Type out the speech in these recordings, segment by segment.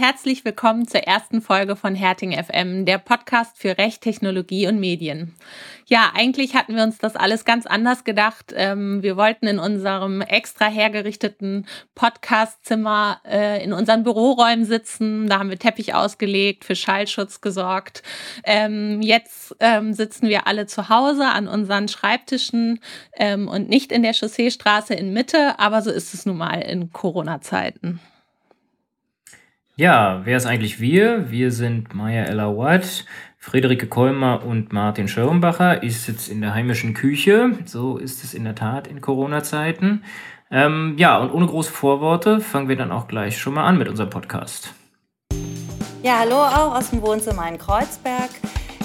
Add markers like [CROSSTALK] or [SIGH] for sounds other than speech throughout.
Herzlich willkommen zur ersten Folge von Herting FM, der Podcast für Recht, Technologie und Medien. Ja, eigentlich hatten wir uns das alles ganz anders gedacht. Ähm, wir wollten in unserem extra hergerichteten Podcastzimmer äh, in unseren Büroräumen sitzen. Da haben wir Teppich ausgelegt, für Schallschutz gesorgt. Ähm, jetzt ähm, sitzen wir alle zu Hause an unseren Schreibtischen und nicht in der Chausseestraße in Mitte, aber so ist es nun mal in Corona-Zeiten. Ja, wer ist eigentlich wir? Wir sind Maya Ella Watt, Friederike Kolmer und Martin Schirmbacher. Ich sitze in der heimischen Küche. So ist es in der Tat in Corona-Zeiten. Ähm, ja, und ohne große Vorworte fangen wir dann auch gleich schon mal an mit unserem Podcast. Ja, hallo auch aus dem Wohnzimmer in Kreuzberg.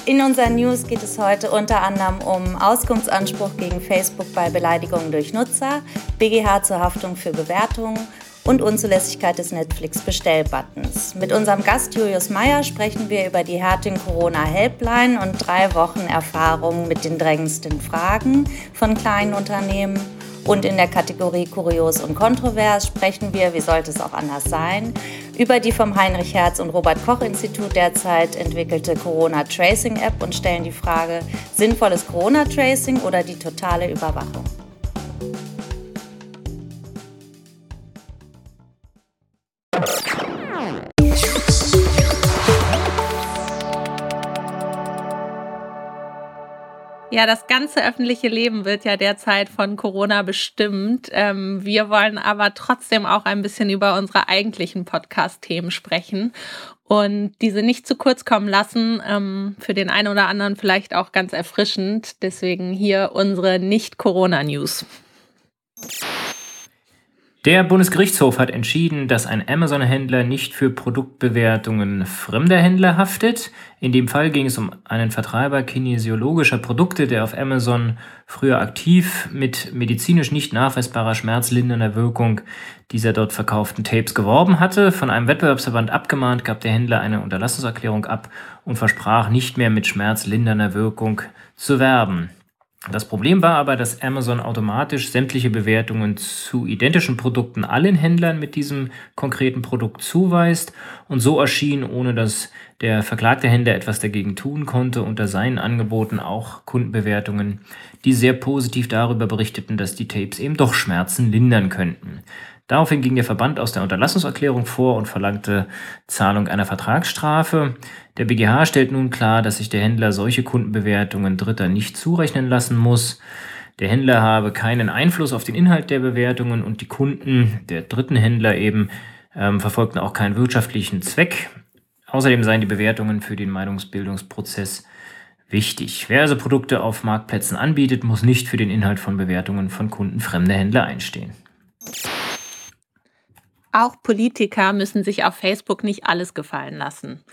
In unseren News geht es heute unter anderem um Auskunftsanspruch gegen Facebook bei Beleidigungen durch Nutzer, BGH zur Haftung für Bewertungen und Unzulässigkeit des Netflix-Bestellbuttons. Mit unserem Gast Julius Meyer sprechen wir über die Herting Corona Helpline und drei Wochen Erfahrung mit den drängendsten Fragen von kleinen Unternehmen. Und in der Kategorie Kurios und Kontrovers sprechen wir, wie sollte es auch anders sein, über die vom Heinrich Herz und Robert Koch Institut derzeit entwickelte Corona Tracing App und stellen die Frage, sinnvolles Corona Tracing oder die totale Überwachung? Ja, das ganze öffentliche Leben wird ja derzeit von Corona bestimmt. Ähm, wir wollen aber trotzdem auch ein bisschen über unsere eigentlichen Podcast-Themen sprechen und diese nicht zu kurz kommen lassen. Ähm, für den einen oder anderen vielleicht auch ganz erfrischend. Deswegen hier unsere Nicht-Corona-News. Der Bundesgerichtshof hat entschieden, dass ein Amazon-Händler nicht für Produktbewertungen fremder Händler haftet. In dem Fall ging es um einen Vertreiber kinesiologischer Produkte, der auf Amazon früher aktiv mit medizinisch nicht nachweisbarer schmerzlindernder Wirkung dieser dort verkauften Tapes geworben hatte. Von einem Wettbewerbsverband abgemahnt gab der Händler eine Unterlassungserklärung ab und versprach nicht mehr mit schmerzlindernder Wirkung zu werben. Das Problem war aber, dass Amazon automatisch sämtliche Bewertungen zu identischen Produkten allen Händlern mit diesem konkreten Produkt zuweist und so erschien, ohne dass der verklagte Händler etwas dagegen tun konnte, unter seinen Angeboten auch Kundenbewertungen, die sehr positiv darüber berichteten, dass die Tapes eben doch Schmerzen lindern könnten. Daraufhin ging der Verband aus der Unterlassungserklärung vor und verlangte Zahlung einer Vertragsstrafe. Der BGH stellt nun klar, dass sich der Händler solche Kundenbewertungen Dritter nicht zurechnen lassen muss. Der Händler habe keinen Einfluss auf den Inhalt der Bewertungen und die Kunden der dritten Händler eben ähm, verfolgten auch keinen wirtschaftlichen Zweck. Außerdem seien die Bewertungen für den Meinungsbildungsprozess wichtig. Wer also Produkte auf Marktplätzen anbietet, muss nicht für den Inhalt von Bewertungen von Kunden fremder Händler einstehen. Auch Politiker müssen sich auf Facebook nicht alles gefallen lassen.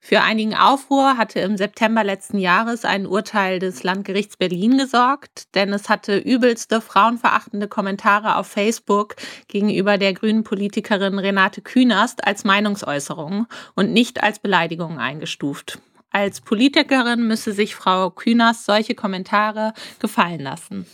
Für einigen Aufruhr hatte im September letzten Jahres ein Urteil des Landgerichts Berlin gesorgt, denn es hatte übelste frauenverachtende Kommentare auf Facebook gegenüber der grünen Politikerin Renate Künast als Meinungsäußerung und nicht als Beleidigung eingestuft. Als Politikerin müsse sich Frau Künast solche Kommentare gefallen lassen.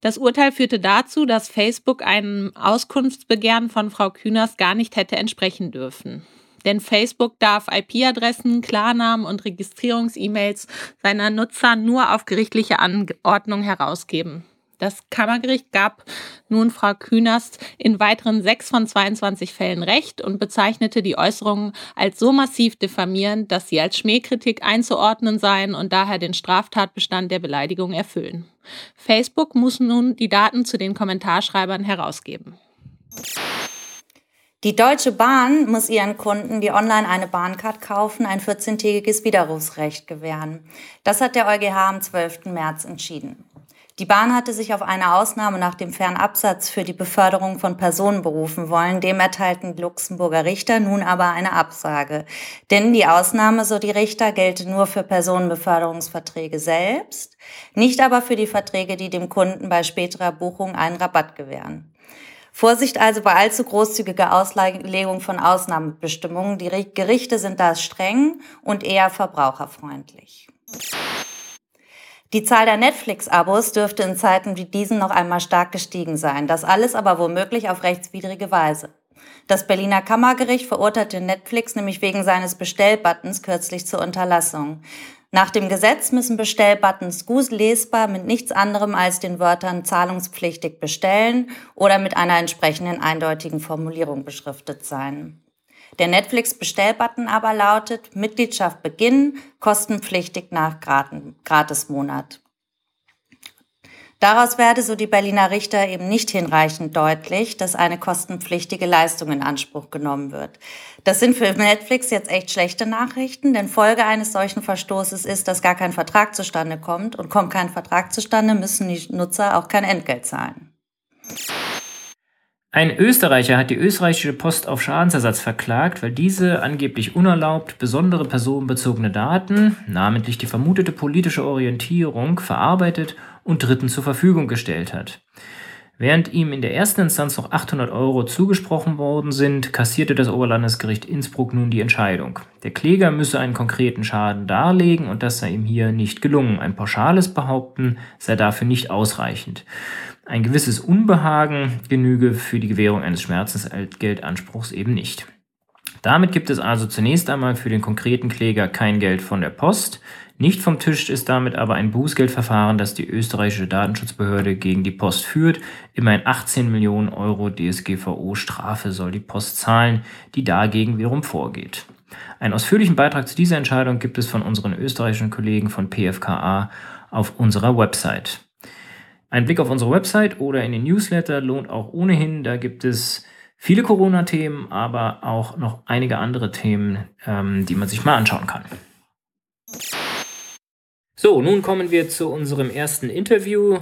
Das Urteil führte dazu, dass Facebook einem Auskunftsbegehren von Frau Kühners gar nicht hätte entsprechen dürfen. Denn Facebook darf IP-Adressen, Klarnamen und Registrierungs-E-Mails seiner Nutzer nur auf gerichtliche Anordnung herausgeben. Das Kammergericht gab nun Frau Künast in weiteren sechs von 22 Fällen Recht und bezeichnete die Äußerungen als so massiv diffamierend, dass sie als Schmähkritik einzuordnen seien und daher den Straftatbestand der Beleidigung erfüllen. Facebook muss nun die Daten zu den Kommentarschreibern herausgeben. Die Deutsche Bahn muss ihren Kunden, die online eine Bahncard kaufen, ein 14-tägiges Widerrufsrecht gewähren. Das hat der EuGH am 12. März entschieden. Die Bahn hatte sich auf eine Ausnahme nach dem Fernabsatz für die Beförderung von Personen berufen wollen. Dem erteilten die Luxemburger Richter nun aber eine Absage. Denn die Ausnahme, so die Richter, gelte nur für Personenbeförderungsverträge selbst, nicht aber für die Verträge, die dem Kunden bei späterer Buchung einen Rabatt gewähren. Vorsicht also bei allzu großzügiger Auslegung von Ausnahmebestimmungen. Die Gerichte sind da streng und eher verbraucherfreundlich. Die Zahl der Netflix-Abos dürfte in Zeiten wie diesen noch einmal stark gestiegen sein. Das alles aber womöglich auf rechtswidrige Weise. Das Berliner Kammergericht verurteilte Netflix nämlich wegen seines Bestellbuttons kürzlich zur Unterlassung. Nach dem Gesetz müssen Bestellbuttons gut lesbar mit nichts anderem als den Wörtern zahlungspflichtig bestellen oder mit einer entsprechenden eindeutigen Formulierung beschriftet sein. Der Netflix-Bestellbutton aber lautet Mitgliedschaft beginnen, kostenpflichtig nach Gratismonat. Daraus werde, so die Berliner Richter, eben nicht hinreichend deutlich, dass eine kostenpflichtige Leistung in Anspruch genommen wird. Das sind für Netflix jetzt echt schlechte Nachrichten, denn Folge eines solchen Verstoßes ist, dass gar kein Vertrag zustande kommt und kommt kein Vertrag zustande, müssen die Nutzer auch kein Entgelt zahlen. Ein Österreicher hat die österreichische Post auf Schadensersatz verklagt, weil diese angeblich unerlaubt besondere personenbezogene Daten, namentlich die vermutete politische Orientierung, verarbeitet und Dritten zur Verfügung gestellt hat. Während ihm in der ersten Instanz noch 800 Euro zugesprochen worden sind, kassierte das Oberlandesgericht Innsbruck nun die Entscheidung. Der Kläger müsse einen konkreten Schaden darlegen und das sei ihm hier nicht gelungen. Ein pauschales Behaupten sei dafür nicht ausreichend. Ein gewisses Unbehagen genüge für die Gewährung eines Schmerzensgeldanspruchs eben nicht. Damit gibt es also zunächst einmal für den konkreten Kläger kein Geld von der Post. Nicht vom Tisch ist damit aber ein Bußgeldverfahren, das die österreichische Datenschutzbehörde gegen die Post führt. Immerhin 18 Millionen Euro DSGVO-Strafe soll die Post zahlen, die dagegen wiederum vorgeht. Einen ausführlichen Beitrag zu dieser Entscheidung gibt es von unseren österreichischen Kollegen von PFKA auf unserer Website. Ein Blick auf unsere Website oder in den Newsletter lohnt auch ohnehin. Da gibt es viele Corona-Themen, aber auch noch einige andere Themen, ähm, die man sich mal anschauen kann. So, nun kommen wir zu unserem ersten Interview,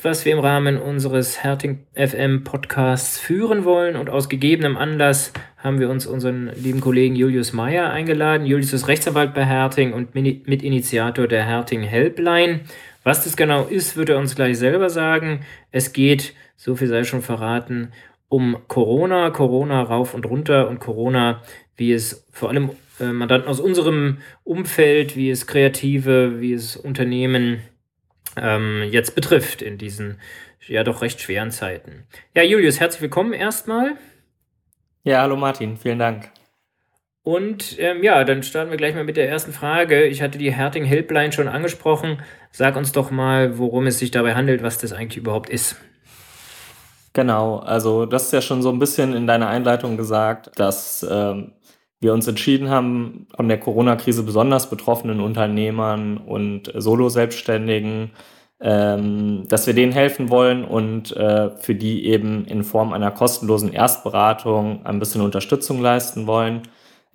was wir im Rahmen unseres Herting FM Podcasts führen wollen. Und aus gegebenem Anlass haben wir uns unseren lieben Kollegen Julius Meyer eingeladen. Julius ist Rechtsanwalt bei Herting und Mitinitiator der Herting Helpline. Was das genau ist, wird er uns gleich selber sagen. Es geht, so viel sei schon verraten, um Corona, Corona rauf und runter und Corona, wie es vor allem äh, Mandanten aus unserem Umfeld, wie es Kreative, wie es Unternehmen ähm, jetzt betrifft in diesen ja doch recht schweren Zeiten. Ja, Julius, herzlich willkommen erstmal. Ja, hallo Martin, vielen Dank. Und ähm, ja, dann starten wir gleich mal mit der ersten Frage. Ich hatte die Herting Helpline schon angesprochen. Sag uns doch mal, worum es sich dabei handelt, was das eigentlich überhaupt ist. Genau, also das ist ja schon so ein bisschen in deiner Einleitung gesagt, dass ähm, wir uns entschieden haben, von der Corona-Krise besonders betroffenen Unternehmern und Solo-Selbstständigen, ähm, dass wir denen helfen wollen und äh, für die eben in Form einer kostenlosen Erstberatung ein bisschen Unterstützung leisten wollen.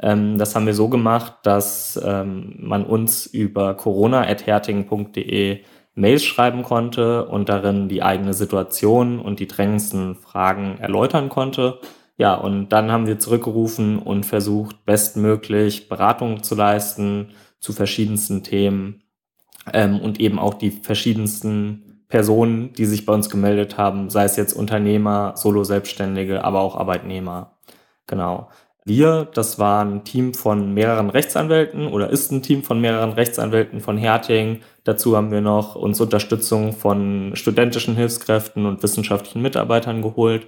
Ähm, das haben wir so gemacht, dass ähm, man uns über corona.herting.de Mails schreiben konnte und darin die eigene Situation und die drängendsten Fragen erläutern konnte. Ja, und dann haben wir zurückgerufen und versucht, bestmöglich Beratung zu leisten zu verschiedensten Themen ähm, und eben auch die verschiedensten Personen, die sich bei uns gemeldet haben, sei es jetzt Unternehmer, Solo-Selbstständige, aber auch Arbeitnehmer. Genau. Wir, das war ein Team von mehreren Rechtsanwälten oder ist ein Team von mehreren Rechtsanwälten von Herting. Dazu haben wir noch uns Unterstützung von studentischen Hilfskräften und wissenschaftlichen Mitarbeitern geholt.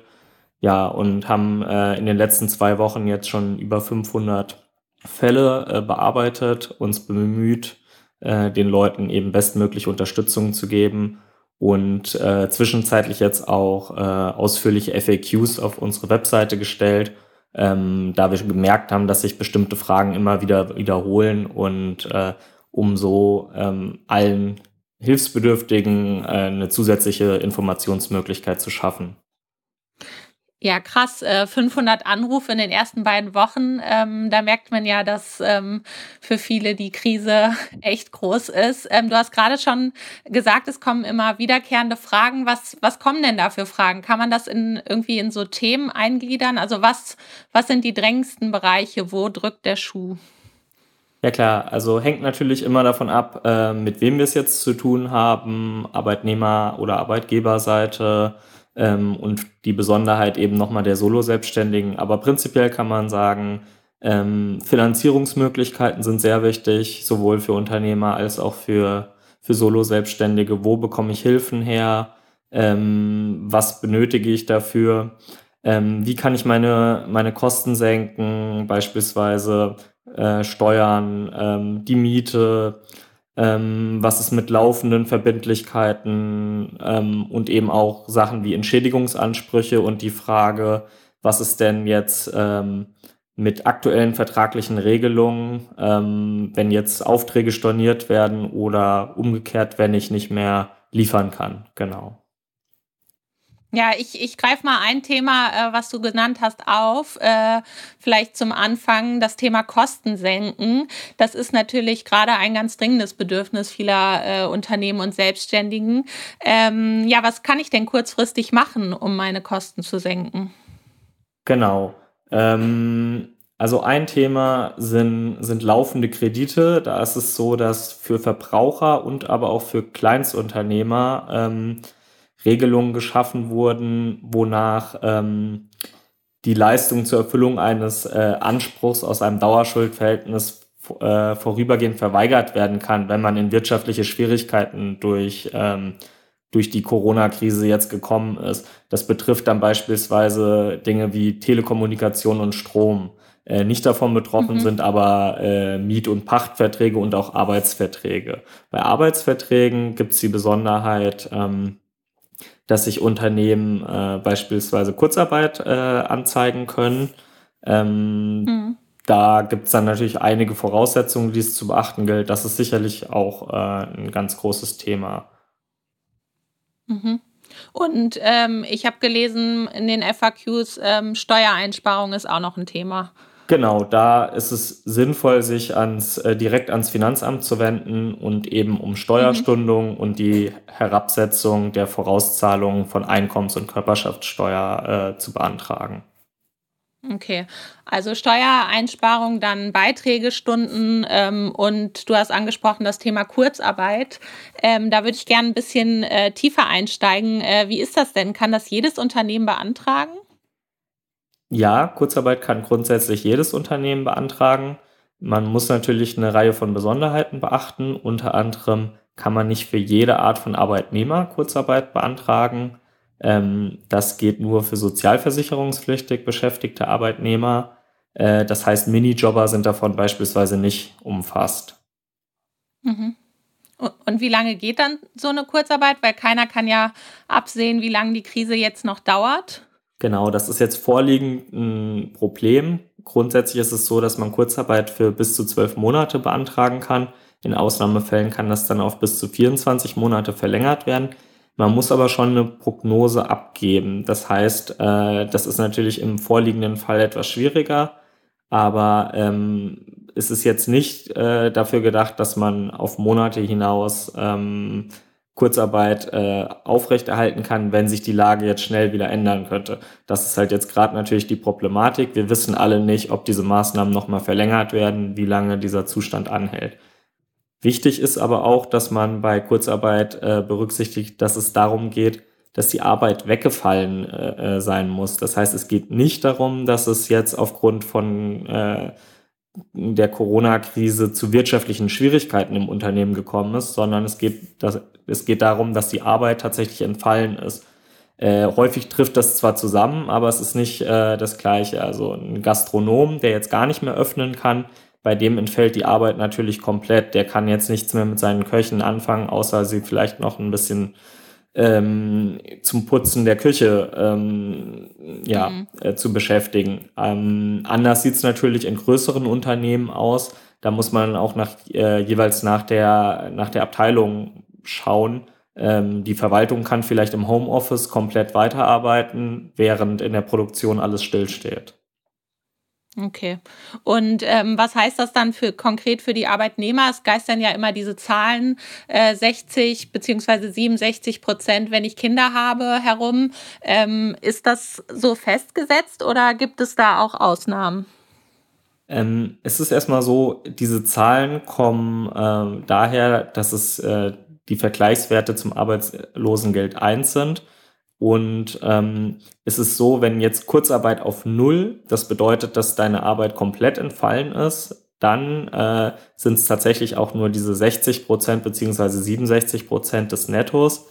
Ja, und haben äh, in den letzten zwei Wochen jetzt schon über 500 Fälle äh, bearbeitet, uns bemüht, äh, den Leuten eben bestmöglich Unterstützung zu geben und äh, zwischenzeitlich jetzt auch äh, ausführliche FAQs auf unsere Webseite gestellt ähm, da wir gemerkt haben, dass sich bestimmte Fragen immer wieder wiederholen und äh, um so ähm, allen Hilfsbedürftigen äh, eine zusätzliche Informationsmöglichkeit zu schaffen. Ja, krass. 500 äh, Anrufe in den ersten beiden Wochen. Ähm, da merkt man ja, dass ähm, für viele die Krise [LAUGHS] echt groß ist. Ähm, du hast gerade schon gesagt, es kommen immer wiederkehrende Fragen. Was, was kommen denn da für Fragen? Kann man das in, irgendwie in so Themen eingliedern? Also was, was sind die drängendsten Bereiche? Wo drückt der Schuh? Ja klar, also hängt natürlich immer davon ab, äh, mit wem wir es jetzt zu tun haben, Arbeitnehmer- oder Arbeitgeberseite ähm, und die Besonderheit eben nochmal der Solo-Selbstständigen. Aber prinzipiell kann man sagen, ähm, Finanzierungsmöglichkeiten sind sehr wichtig, sowohl für Unternehmer als auch für, für Solo-Selbstständige. Wo bekomme ich Hilfen her? Ähm, was benötige ich dafür? ähm, wie kann ich meine, meine Kosten senken, beispielsweise äh, Steuern, ähm, die Miete, ähm, was ist mit laufenden Verbindlichkeiten ähm, und eben auch Sachen wie Entschädigungsansprüche und die Frage, was ist denn jetzt ähm, mit aktuellen vertraglichen Regelungen, ähm, wenn jetzt Aufträge storniert werden oder umgekehrt, wenn ich nicht mehr liefern kann. Genau. Ja, ich, ich greife mal ein Thema, äh, was du genannt hast, auf. Äh, vielleicht zum Anfang das Thema Kosten senken. Das ist natürlich gerade ein ganz dringendes Bedürfnis vieler äh, Unternehmen und Selbstständigen. Ähm, ja, was kann ich denn kurzfristig machen, um meine Kosten zu senken? Genau. Ähm, also ein Thema sind, sind laufende Kredite. Da ist es so, dass für Verbraucher und aber auch für Kleinstunternehmer ähm, Regelungen geschaffen wurden, wonach ähm, die Leistung zur Erfüllung eines äh, Anspruchs aus einem Dauerschuldverhältnis äh, vorübergehend verweigert werden kann, wenn man in wirtschaftliche Schwierigkeiten durch, ähm, durch die Corona-Krise jetzt gekommen ist. Das betrifft dann beispielsweise Dinge wie Telekommunikation und Strom. Äh, nicht davon betroffen mhm. sind aber äh, Miet- und Pachtverträge und auch Arbeitsverträge. Bei Arbeitsverträgen gibt es die Besonderheit, ähm, dass sich Unternehmen äh, beispielsweise Kurzarbeit äh, anzeigen können. Ähm, mhm. Da gibt es dann natürlich einige Voraussetzungen, die es zu beachten gilt. Das ist sicherlich auch äh, ein ganz großes Thema. Mhm. Und ähm, ich habe gelesen in den FAQs, ähm, Steuereinsparung ist auch noch ein Thema. Genau, da ist es sinnvoll, sich ans, äh, direkt ans Finanzamt zu wenden und eben um Steuerstundung mhm. und die Herabsetzung der Vorauszahlungen von Einkommens- und Körperschaftssteuer äh, zu beantragen. Okay, also Steuereinsparung, dann Beiträgestunden ähm, und du hast angesprochen das Thema Kurzarbeit. Ähm, da würde ich gerne ein bisschen äh, tiefer einsteigen. Äh, wie ist das denn? Kann das jedes Unternehmen beantragen? Ja, Kurzarbeit kann grundsätzlich jedes Unternehmen beantragen. Man muss natürlich eine Reihe von Besonderheiten beachten. Unter anderem kann man nicht für jede Art von Arbeitnehmer Kurzarbeit beantragen. Ähm, das geht nur für sozialversicherungspflichtig beschäftigte Arbeitnehmer. Äh, das heißt, Minijobber sind davon beispielsweise nicht umfasst. Mhm. Und wie lange geht dann so eine Kurzarbeit? Weil keiner kann ja absehen, wie lange die Krise jetzt noch dauert. Genau, das ist jetzt vorliegend ein Problem. Grundsätzlich ist es so, dass man Kurzarbeit für bis zu zwölf Monate beantragen kann. In Ausnahmefällen kann das dann auf bis zu 24 Monate verlängert werden. Man muss aber schon eine Prognose abgeben. Das heißt, äh, das ist natürlich im vorliegenden Fall etwas schwieriger, aber ähm, es ist jetzt nicht äh, dafür gedacht, dass man auf Monate hinaus ähm, Kurzarbeit äh, aufrechterhalten kann, wenn sich die Lage jetzt schnell wieder ändern könnte. Das ist halt jetzt gerade natürlich die Problematik. Wir wissen alle nicht, ob diese Maßnahmen nochmal verlängert werden, wie lange dieser Zustand anhält. Wichtig ist aber auch, dass man bei Kurzarbeit äh, berücksichtigt, dass es darum geht, dass die Arbeit weggefallen äh, äh sein muss. Das heißt, es geht nicht darum, dass es jetzt aufgrund von äh, der Corona-Krise zu wirtschaftlichen Schwierigkeiten im Unternehmen gekommen ist, sondern es geht, das, es geht darum, dass die Arbeit tatsächlich entfallen ist. Äh, häufig trifft das zwar zusammen, aber es ist nicht äh, das Gleiche. Also ein Gastronom, der jetzt gar nicht mehr öffnen kann, bei dem entfällt die Arbeit natürlich komplett. Der kann jetzt nichts mehr mit seinen Köchen anfangen, außer sie vielleicht noch ein bisschen ähm, zum Putzen der Küche ähm, ja, mhm. äh, zu beschäftigen. Ähm, anders sieht es natürlich in größeren Unternehmen aus. Da muss man auch nach, äh, jeweils nach der, nach der Abteilung schauen. Ähm, die Verwaltung kann vielleicht im Homeoffice komplett weiterarbeiten, während in der Produktion alles stillsteht. Okay. Und ähm, was heißt das dann für konkret für die Arbeitnehmer? Es geistern ja immer diese Zahlen, äh, 60 beziehungsweise 67 Prozent, wenn ich Kinder habe, herum. Ähm, ist das so festgesetzt oder gibt es da auch Ausnahmen? Ähm, es ist erstmal so, diese Zahlen kommen äh, daher, dass es äh, die Vergleichswerte zum Arbeitslosengeld 1 sind. Und ähm, es ist so, wenn jetzt Kurzarbeit auf Null, das bedeutet, dass deine Arbeit komplett entfallen ist, dann äh, sind es tatsächlich auch nur diese 60 Prozent beziehungsweise 67 Prozent des Nettos,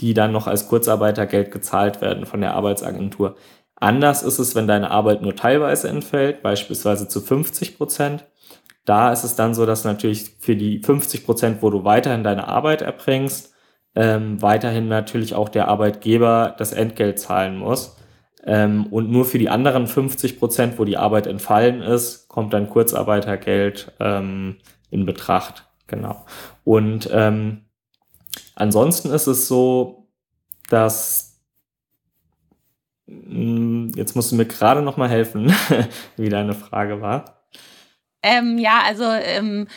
die dann noch als Kurzarbeitergeld gezahlt werden von der Arbeitsagentur. Anders ist es, wenn deine Arbeit nur teilweise entfällt, beispielsweise zu 50 Prozent. Da ist es dann so, dass natürlich für die 50 Prozent, wo du weiterhin deine Arbeit erbringst, ähm, weiterhin natürlich auch der Arbeitgeber das Entgelt zahlen muss. Ähm, und nur für die anderen 50 Prozent, wo die Arbeit entfallen ist, kommt dann Kurzarbeitergeld ähm, in Betracht. Genau. Und ähm, ansonsten ist es so, dass hm, jetzt musst du mir gerade noch mal helfen, [LAUGHS] wie deine Frage war. Ähm, ja, also ähm,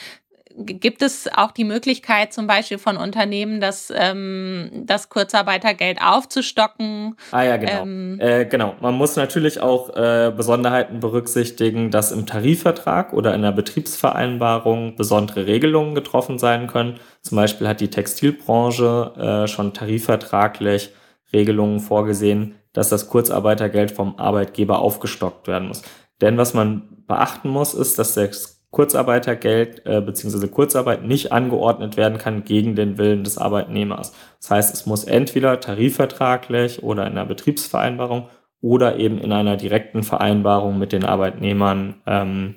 gibt es auch die Möglichkeit zum Beispiel von Unternehmen, das, ähm, das Kurzarbeitergeld aufzustocken? Ah ja, genau. Ähm, äh, genau. Man muss natürlich auch äh, Besonderheiten berücksichtigen, dass im Tarifvertrag oder in der Betriebsvereinbarung besondere Regelungen getroffen sein können. Zum Beispiel hat die Textilbranche äh, schon tarifvertraglich Regelungen vorgesehen, dass das Kurzarbeitergeld vom Arbeitgeber aufgestockt werden muss. Denn was man beachten muss, ist, dass das Kurzarbeitergeld äh, bzw. Kurzarbeit nicht angeordnet werden kann gegen den Willen des Arbeitnehmers. Das heißt, es muss entweder tarifvertraglich oder in einer Betriebsvereinbarung oder eben in einer direkten Vereinbarung mit den Arbeitnehmern ähm,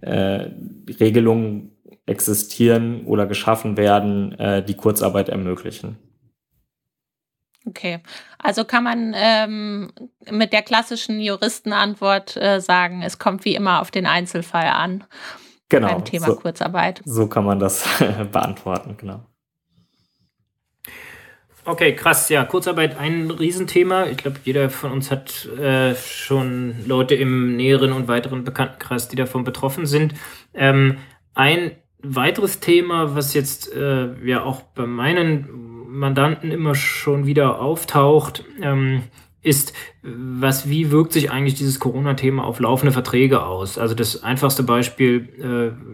äh, Regelungen existieren oder geschaffen werden, äh, die Kurzarbeit ermöglichen. Okay, also kann man ähm, mit der klassischen Juristenantwort äh, sagen, es kommt wie immer auf den Einzelfall an genau, beim Thema so, Kurzarbeit. So kann man das [LAUGHS] beantworten, genau. Okay, krass, ja, Kurzarbeit ein Riesenthema. Ich glaube, jeder von uns hat äh, schon Leute im näheren und weiteren Bekanntenkreis, die davon betroffen sind. Ähm, ein weiteres Thema, was jetzt äh, ja auch bei meinen Mandanten immer schon wieder auftaucht, ähm, ist, was, wie wirkt sich eigentlich dieses Corona-Thema auf laufende Verträge aus? Also das einfachste Beispiel,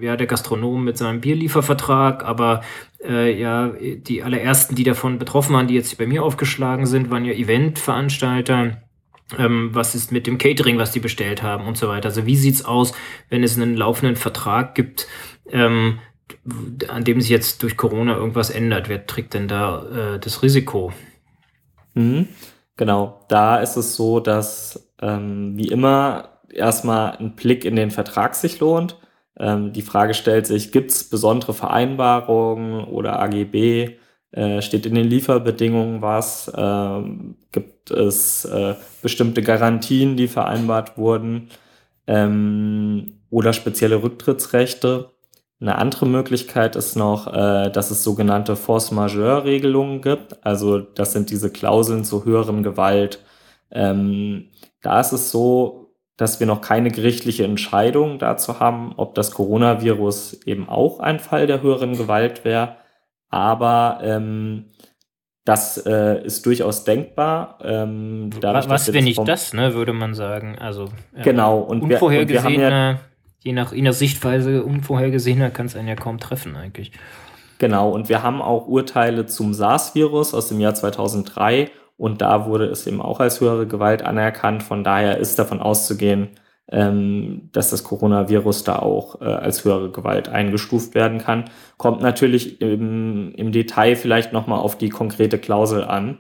äh, ja, der Gastronom mit seinem Bierliefervertrag, aber äh, ja, die allerersten, die davon betroffen waren, die jetzt bei mir aufgeschlagen sind, waren ja Eventveranstalter. Ähm, was ist mit dem Catering, was die bestellt haben und so weiter? Also wie sieht's aus, wenn es einen laufenden Vertrag gibt? Ähm, an dem sich jetzt durch Corona irgendwas ändert. Wer trägt denn da äh, das Risiko? Mhm. Genau, da ist es so, dass ähm, wie immer erstmal ein Blick in den Vertrag sich lohnt. Ähm, die Frage stellt sich, gibt es besondere Vereinbarungen oder AGB? Äh, steht in den Lieferbedingungen was? Ähm, gibt es äh, bestimmte Garantien, die vereinbart wurden? Ähm, oder spezielle Rücktrittsrechte? Eine andere Möglichkeit ist noch, äh, dass es sogenannte Force-Majeure-Regelungen gibt. Also das sind diese Klauseln zur höheren Gewalt. Ähm, da ist es so, dass wir noch keine gerichtliche Entscheidung dazu haben, ob das Coronavirus eben auch ein Fall der höheren Gewalt wäre. Aber ähm, das äh, ist durchaus denkbar. Ähm, dadurch, was, wenn nicht das, ne, würde man sagen. Also äh, genau und unvorhergesehene je nach, nach Sichtweise unvorhergesehener kann es einen ja kaum treffen eigentlich. Genau, und wir haben auch Urteile zum SARS-Virus aus dem Jahr 2003 und da wurde es eben auch als höhere Gewalt anerkannt. Von daher ist davon auszugehen, ähm, dass das Coronavirus da auch äh, als höhere Gewalt eingestuft werden kann. Kommt natürlich im, im Detail vielleicht nochmal auf die konkrete Klausel an.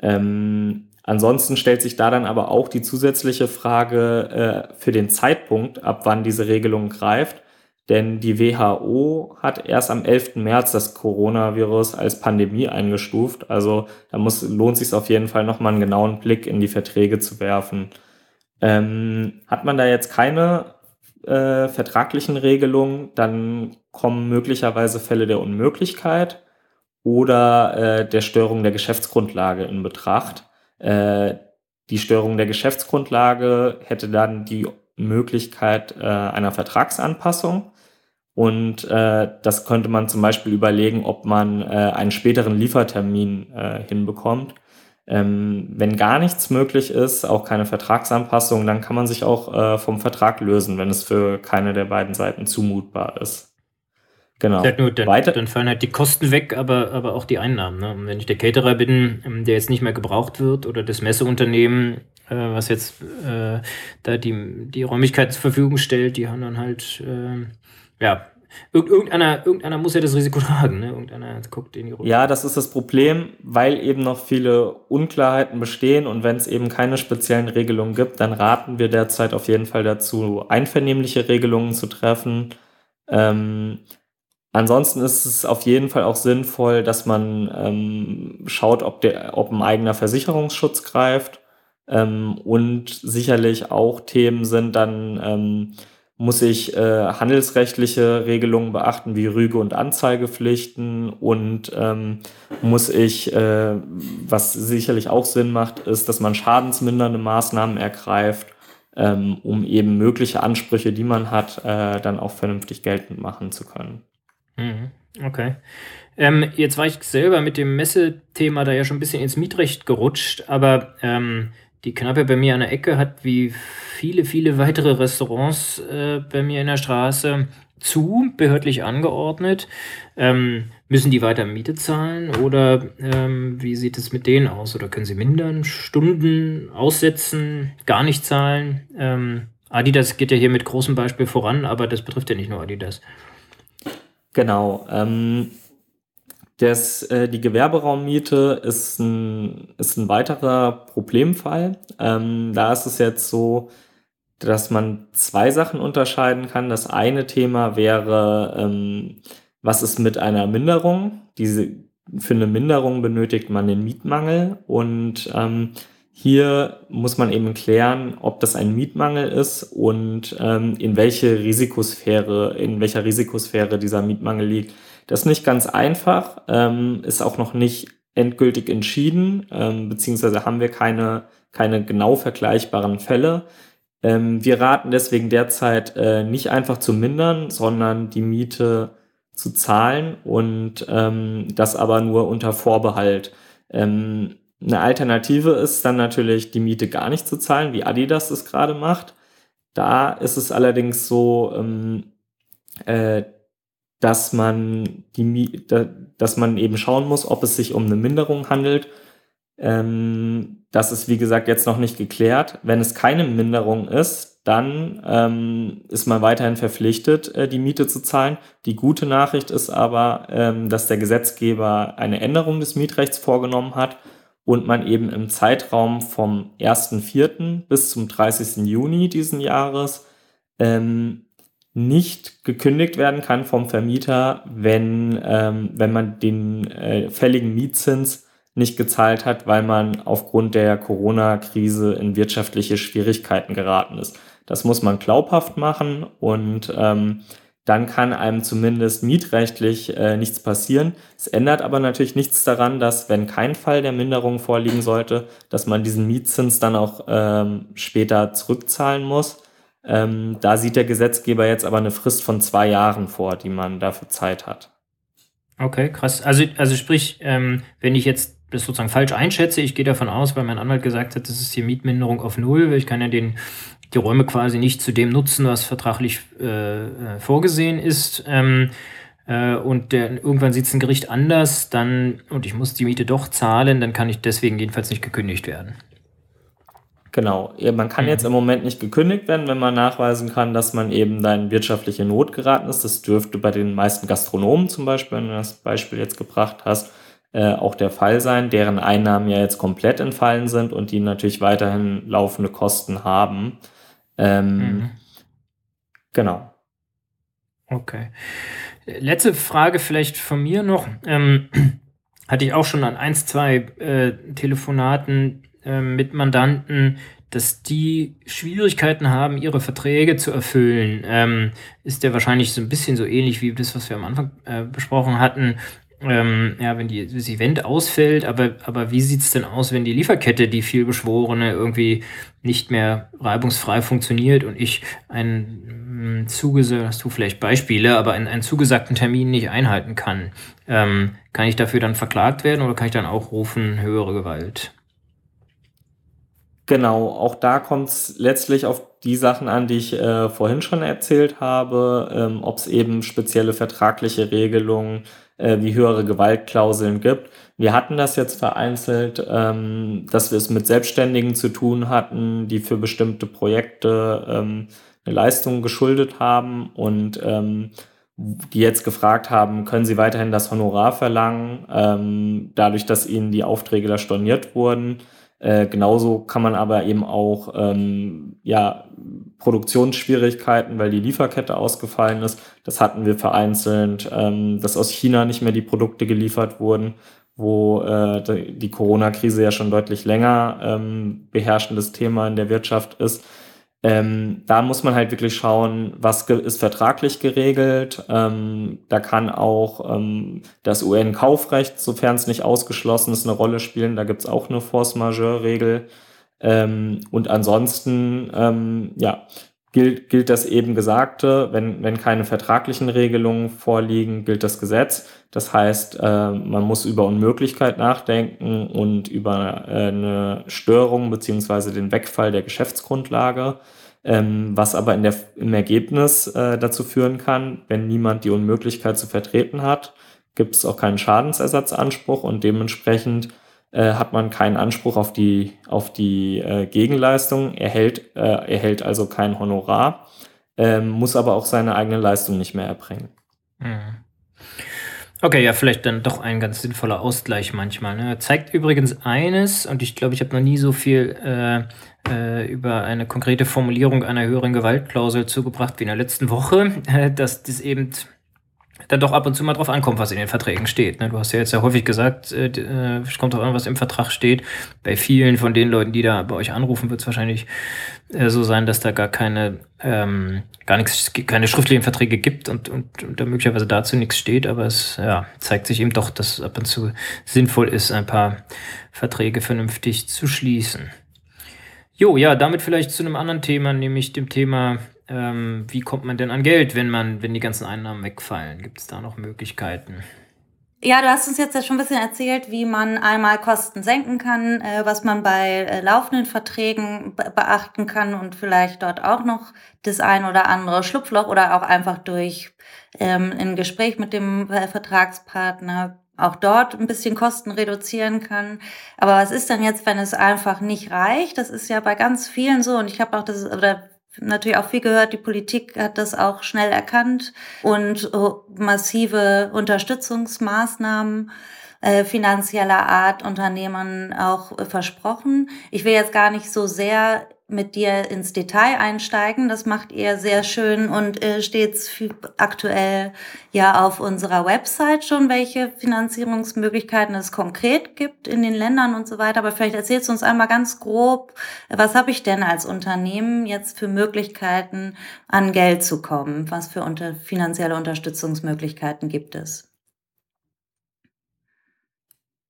Ähm, Ansonsten stellt sich da dann aber auch die zusätzliche Frage äh, für den Zeitpunkt, ab wann diese Regelung greift. Denn die WHO hat erst am 11. März das Coronavirus als Pandemie eingestuft. Also da muss, lohnt sich auf jeden Fall nochmal einen genauen Blick in die Verträge zu werfen. Ähm, hat man da jetzt keine äh, vertraglichen Regelungen, dann kommen möglicherweise Fälle der Unmöglichkeit oder äh, der Störung der Geschäftsgrundlage in Betracht. Äh, die Störung der Geschäftsgrundlage hätte dann die Möglichkeit äh, einer Vertragsanpassung. Und äh, das könnte man zum Beispiel überlegen, ob man äh, einen späteren Liefertermin äh, hinbekommt. Ähm, wenn gar nichts möglich ist, auch keine Vertragsanpassung, dann kann man sich auch äh, vom Vertrag lösen, wenn es für keine der beiden Seiten zumutbar ist. Genau. Halt nur, dann, Weiter dann fallen halt die Kosten weg, aber, aber auch die Einnahmen. Ne? Und wenn ich der Caterer bin, ähm, der jetzt nicht mehr gebraucht wird, oder das Messeunternehmen, äh, was jetzt äh, da die, die Räumlichkeit zur Verfügung stellt, die haben dann halt, äh, ja, irgendeiner, irgendeiner muss ja das Risiko [LAUGHS] tragen, ne? Irgendeiner guckt in die Runde. Ja, das ist das Problem, weil eben noch viele Unklarheiten bestehen und wenn es eben keine speziellen Regelungen gibt, dann raten wir derzeit auf jeden Fall dazu, einvernehmliche Regelungen zu treffen. Ähm, ansonsten ist es auf jeden Fall auch sinnvoll, dass man ähm, schaut, ob, der, ob ein eigener Versicherungsschutz greift. Ähm, und sicherlich auch Themen sind dann, ähm, muss ich äh, handelsrechtliche Regelungen beachten wie Rüge- und Anzeigepflichten und ähm, muss ich, äh, was sicherlich auch Sinn macht, ist, dass man schadensmindernde Maßnahmen ergreift, ähm, um eben mögliche Ansprüche, die man hat, äh, dann auch vernünftig geltend machen zu können. Mhm. Okay. Ähm, jetzt war ich selber mit dem Messethema da ja schon ein bisschen ins Mietrecht gerutscht, aber ähm, die Kneipe bei mir an der Ecke hat wie viele, viele weitere Restaurants äh, bei mir in der Straße zu, behördlich angeordnet. Ähm, müssen die weiter Miete zahlen oder ähm, wie sieht es mit denen aus? Oder können sie mindern, Stunden aussetzen, gar nicht zahlen? Ähm, Adidas geht ja hier mit großem Beispiel voran, aber das betrifft ja nicht nur Adidas. Genau. Ähm, das, äh, die Gewerberaummiete ist ein, ist ein weiterer Problemfall. Ähm, da ist es jetzt so, dass man zwei Sachen unterscheiden kann. Das eine Thema wäre, ähm, was ist mit einer Minderung? Diese, für eine Minderung benötigt man den Mietmangel und ähm, hier muss man eben klären, ob das ein Mietmangel ist und ähm, in welche Risikosphäre, in welcher Risikosphäre dieser Mietmangel liegt. Das ist nicht ganz einfach, ähm, ist auch noch nicht endgültig entschieden, ähm, beziehungsweise haben wir keine, keine genau vergleichbaren Fälle. Ähm, wir raten deswegen derzeit äh, nicht einfach zu mindern, sondern die Miete zu zahlen und ähm, das aber nur unter Vorbehalt. Ähm, eine Alternative ist dann natürlich, die Miete gar nicht zu zahlen, wie Adidas es gerade macht. Da ist es allerdings so, ähm, äh, dass man die, dass man eben schauen muss, ob es sich um eine Minderung handelt. Ähm, das ist wie gesagt jetzt noch nicht geklärt. Wenn es keine Minderung ist, dann ähm, ist man weiterhin verpflichtet, äh, die Miete zu zahlen. Die gute Nachricht ist aber, ähm, dass der Gesetzgeber eine Änderung des Mietrechts vorgenommen hat und man eben im Zeitraum vom 1.4. bis zum 30. Juni diesen Jahres ähm, nicht gekündigt werden kann vom Vermieter, wenn, ähm, wenn man den äh, fälligen Mietzins nicht gezahlt hat, weil man aufgrund der Corona-Krise in wirtschaftliche Schwierigkeiten geraten ist. Das muss man glaubhaft machen und ähm, dann kann einem zumindest mietrechtlich äh, nichts passieren. Es ändert aber natürlich nichts daran, dass wenn kein Fall der Minderung vorliegen sollte, dass man diesen Mietzins dann auch ähm, später zurückzahlen muss. Ähm, da sieht der Gesetzgeber jetzt aber eine Frist von zwei Jahren vor, die man dafür Zeit hat. Okay, krass. Also, also sprich, ähm, wenn ich jetzt das sozusagen falsch einschätze, ich gehe davon aus, weil mein Anwalt gesagt hat, das ist hier Mietminderung auf Null, weil ich kann ja den, die Räume quasi nicht zu dem nutzen, was vertraglich äh, äh vorgesehen ist. Ähm, äh, und der, irgendwann sieht es ein Gericht anders, dann, und ich muss die Miete doch zahlen, dann kann ich deswegen jedenfalls nicht gekündigt werden. Genau. Man kann mhm. jetzt im Moment nicht gekündigt werden, wenn man nachweisen kann, dass man eben da in wirtschaftliche Not geraten ist. Das dürfte bei den meisten Gastronomen zum Beispiel, wenn du das Beispiel jetzt gebracht hast, äh, auch der Fall sein, deren Einnahmen ja jetzt komplett entfallen sind und die natürlich weiterhin laufende Kosten haben. Ähm, mhm. Genau. Okay. Letzte Frage vielleicht von mir noch. Ähm, [CLEARS THROAT] hatte ich auch schon an ein, zwei äh, Telefonaten ähm, mit Mandanten, dass die Schwierigkeiten haben, ihre Verträge zu erfüllen, ähm, ist ja wahrscheinlich so ein bisschen so ähnlich wie das, was wir am Anfang äh, besprochen hatten. Ähm, ja, wenn die, das Event ausfällt, aber, aber wie sieht's denn aus, wenn die Lieferkette, die vielbeschworene, irgendwie nicht mehr reibungsfrei funktioniert und ich einen zugesagten, hast du vielleicht Beispiele, aber einen, einen zugesagten Termin nicht einhalten kann? Ähm, kann ich dafür dann verklagt werden oder kann ich dann auch rufen, höhere Gewalt? Genau, auch da kommt es letztlich auf die Sachen an, die ich äh, vorhin schon erzählt habe, ähm, ob es eben spezielle vertragliche Regelungen wie höhere Gewaltklauseln gibt. Wir hatten das jetzt vereinzelt, ähm, dass wir es mit Selbstständigen zu tun hatten, die für bestimmte Projekte ähm, eine Leistung geschuldet haben und ähm, die jetzt gefragt haben, können sie weiterhin das Honorar verlangen, ähm, dadurch, dass ihnen die Aufträge da storniert wurden. Äh, genauso kann man aber eben auch ähm, ja, Produktionsschwierigkeiten, weil die Lieferkette ausgefallen ist. Das hatten wir vereinzelt, ähm, dass aus China nicht mehr die Produkte geliefert wurden, wo äh, die Corona-Krise ja schon deutlich länger ähm, beherrschendes Thema in der Wirtschaft ist. Ähm, da muss man halt wirklich schauen, was ist vertraglich geregelt. Ähm, da kann auch ähm, das UN-Kaufrecht, sofern es nicht ausgeschlossen ist, eine Rolle spielen. Da gibt es auch eine Force-Majeure-Regel. Ähm, und ansonsten, ähm, ja, gilt, gilt das eben Gesagte. Wenn, wenn keine vertraglichen Regelungen vorliegen, gilt das Gesetz. Das heißt, äh, man muss über Unmöglichkeit nachdenken und über äh, eine Störung beziehungsweise den Wegfall der Geschäftsgrundlage, ähm, was aber in der, im Ergebnis äh, dazu führen kann, wenn niemand die Unmöglichkeit zu vertreten hat, gibt es auch keinen Schadensersatzanspruch und dementsprechend äh, hat man keinen Anspruch auf die, auf die äh, Gegenleistung, erhält, äh, erhält also kein Honorar, ähm, muss aber auch seine eigene Leistung nicht mehr erbringen. Mhm. Okay, ja, vielleicht dann doch ein ganz sinnvoller Ausgleich manchmal. Ne? Zeigt übrigens eines, und ich glaube, ich habe noch nie so viel äh, äh, über eine konkrete Formulierung einer höheren Gewaltklausel zugebracht wie in der letzten Woche, äh, [LAUGHS] dass das eben dann doch ab und zu mal drauf ankommt, was in den Verträgen steht. Ne? Du hast ja jetzt ja häufig gesagt, äh, äh, es kommt drauf an, was im Vertrag steht. Bei vielen von den Leuten, die da bei euch anrufen, wird es wahrscheinlich äh, so sein, dass da gar keine, ähm, gar nichts, keine schriftlichen Verträge gibt und, und, und da möglicherweise dazu nichts steht, aber es ja, zeigt sich eben doch, dass es ab und zu sinnvoll ist, ein paar Verträge vernünftig zu schließen. Jo, ja, damit vielleicht zu einem anderen Thema, nämlich dem Thema ähm, wie kommt man denn an Geld, wenn man, wenn die ganzen Einnahmen wegfallen? Gibt es da noch Möglichkeiten? Ja, du hast uns jetzt ja schon ein bisschen erzählt, wie man einmal Kosten senken kann, äh, was man bei äh, laufenden Verträgen be beachten kann und vielleicht dort auch noch das ein oder andere Schlupfloch oder auch einfach durch ähm, ein Gespräch mit dem äh, Vertragspartner auch dort ein bisschen Kosten reduzieren kann. Aber was ist denn jetzt, wenn es einfach nicht reicht? Das ist ja bei ganz vielen so und ich habe auch das oder natürlich auch viel gehört. Die Politik hat das auch schnell erkannt und massive Unterstützungsmaßnahmen äh, finanzieller Art Unternehmen auch versprochen. Ich will jetzt gar nicht so sehr mit dir ins Detail einsteigen. Das macht ihr sehr schön und äh, steht aktuell ja auf unserer Website schon, welche Finanzierungsmöglichkeiten es konkret gibt in den Ländern und so weiter. Aber vielleicht erzählst du uns einmal ganz grob, was habe ich denn als Unternehmen jetzt für Möglichkeiten, an Geld zu kommen? Was für unter finanzielle Unterstützungsmöglichkeiten gibt es?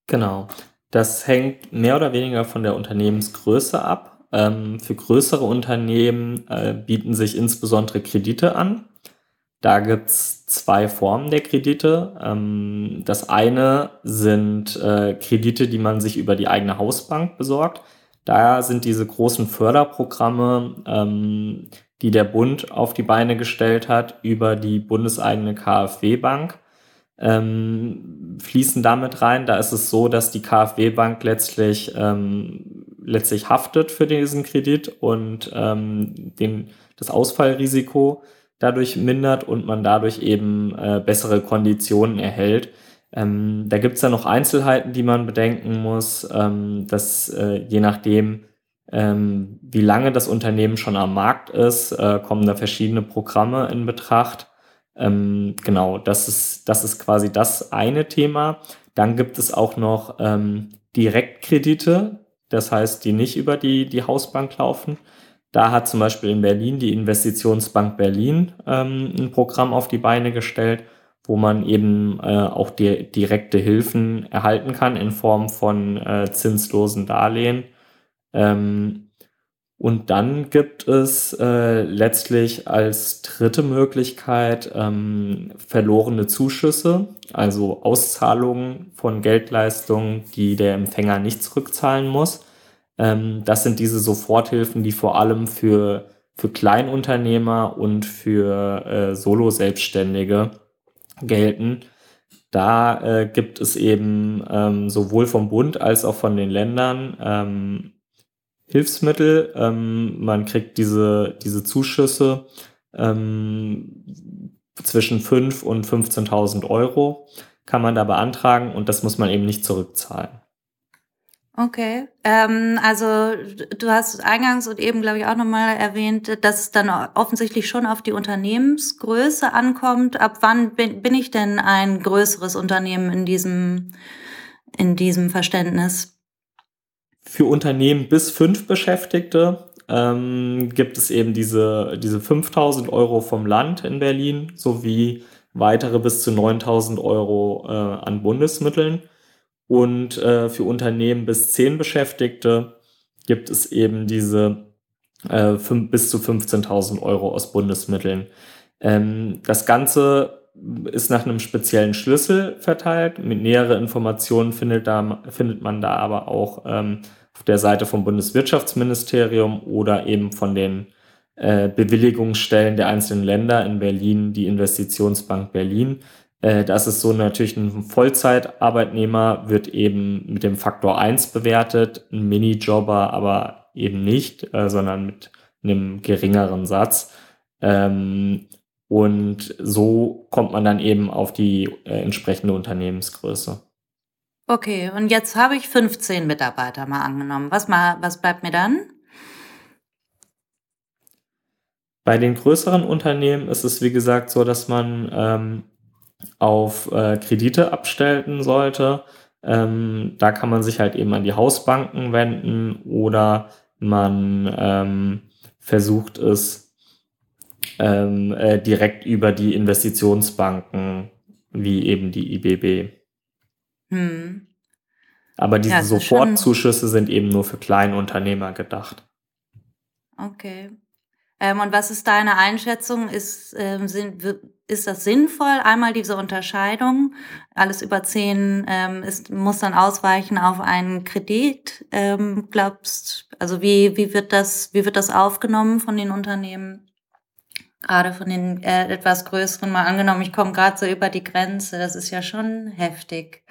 Genau. Das hängt mehr oder weniger von der Unternehmensgröße ab. Ähm, für größere Unternehmen äh, bieten sich insbesondere Kredite an. Da gibt's zwei Formen der Kredite. Ähm, das eine sind äh, Kredite, die man sich über die eigene Hausbank besorgt. Da sind diese großen Förderprogramme, ähm, die der Bund auf die Beine gestellt hat, über die bundeseigene KfW-Bank, ähm, fließen damit rein. Da ist es so, dass die KfW-Bank letztlich ähm, letztlich haftet für diesen Kredit und ähm, den, das Ausfallrisiko dadurch mindert und man dadurch eben äh, bessere Konditionen erhält. Ähm, da gibt es dann noch Einzelheiten, die man bedenken muss, ähm, dass äh, je nachdem, ähm, wie lange das Unternehmen schon am Markt ist, äh, kommen da verschiedene Programme in Betracht. Ähm, genau, das ist, das ist quasi das eine Thema. Dann gibt es auch noch ähm, Direktkredite, das heißt, die nicht über die, die Hausbank laufen. Da hat zum Beispiel in Berlin die Investitionsbank Berlin ähm, ein Programm auf die Beine gestellt, wo man eben äh, auch die, direkte Hilfen erhalten kann in Form von äh, zinslosen Darlehen. Ähm, und dann gibt es äh, letztlich als dritte Möglichkeit ähm, verlorene Zuschüsse, also Auszahlungen von Geldleistungen, die der Empfänger nicht zurückzahlen muss. Ähm, das sind diese Soforthilfen, die vor allem für, für Kleinunternehmer und für äh, Solo-Selbstständige gelten. Da äh, gibt es eben ähm, sowohl vom Bund als auch von den Ländern ähm, Hilfsmittel. Ähm, man kriegt diese, diese Zuschüsse, ähm, zwischen 5 und 15.000 Euro kann man da beantragen und das muss man eben nicht zurückzahlen. Okay, ähm, also du hast eingangs und eben, glaube ich, auch nochmal erwähnt, dass es dann offensichtlich schon auf die Unternehmensgröße ankommt. Ab wann bin, bin ich denn ein größeres Unternehmen in diesem, in diesem Verständnis? Für Unternehmen bis fünf Beschäftigte ähm, gibt es eben diese, diese 5000 Euro vom Land in Berlin sowie weitere bis zu 9000 Euro äh, an Bundesmitteln. Und äh, für Unternehmen bis zehn Beschäftigte gibt es eben diese äh, bis zu 15.000 Euro aus Bundesmitteln. Ähm, das Ganze ist nach einem speziellen Schlüssel verteilt. Mit nähere Informationen findet, da, findet man da aber auch ähm, auf der Seite vom Bundeswirtschaftsministerium oder eben von den äh, Bewilligungsstellen der einzelnen Länder in Berlin, die Investitionsbank Berlin. Äh, das ist so natürlich ein Vollzeitarbeitnehmer wird eben mit dem Faktor 1 bewertet, ein Minijobber aber eben nicht, äh, sondern mit einem geringeren Satz. Ähm, und so kommt man dann eben auf die äh, entsprechende Unternehmensgröße. Okay, und jetzt habe ich 15 Mitarbeiter mal angenommen. Was, mal, was bleibt mir dann? Bei den größeren Unternehmen ist es, wie gesagt, so, dass man ähm, auf äh, Kredite abstellen sollte. Ähm, da kann man sich halt eben an die Hausbanken wenden oder man ähm, versucht es ähm, äh, direkt über die Investitionsbanken wie eben die IBB. Hm. Aber diese ja, Sofortzuschüsse sind eben nur für Kleinunternehmer gedacht. Okay. Ähm, und was ist deine Einschätzung? Ist, ähm, sind, ist das sinnvoll? Einmal diese Unterscheidung, alles über zehn ähm, ist, muss dann ausweichen auf einen Kredit. Ähm, glaubst, also wie, wie wird das, wie wird das aufgenommen von den Unternehmen? Gerade von den äh, etwas größeren mal angenommen, ich komme gerade so über die Grenze, das ist ja schon heftig.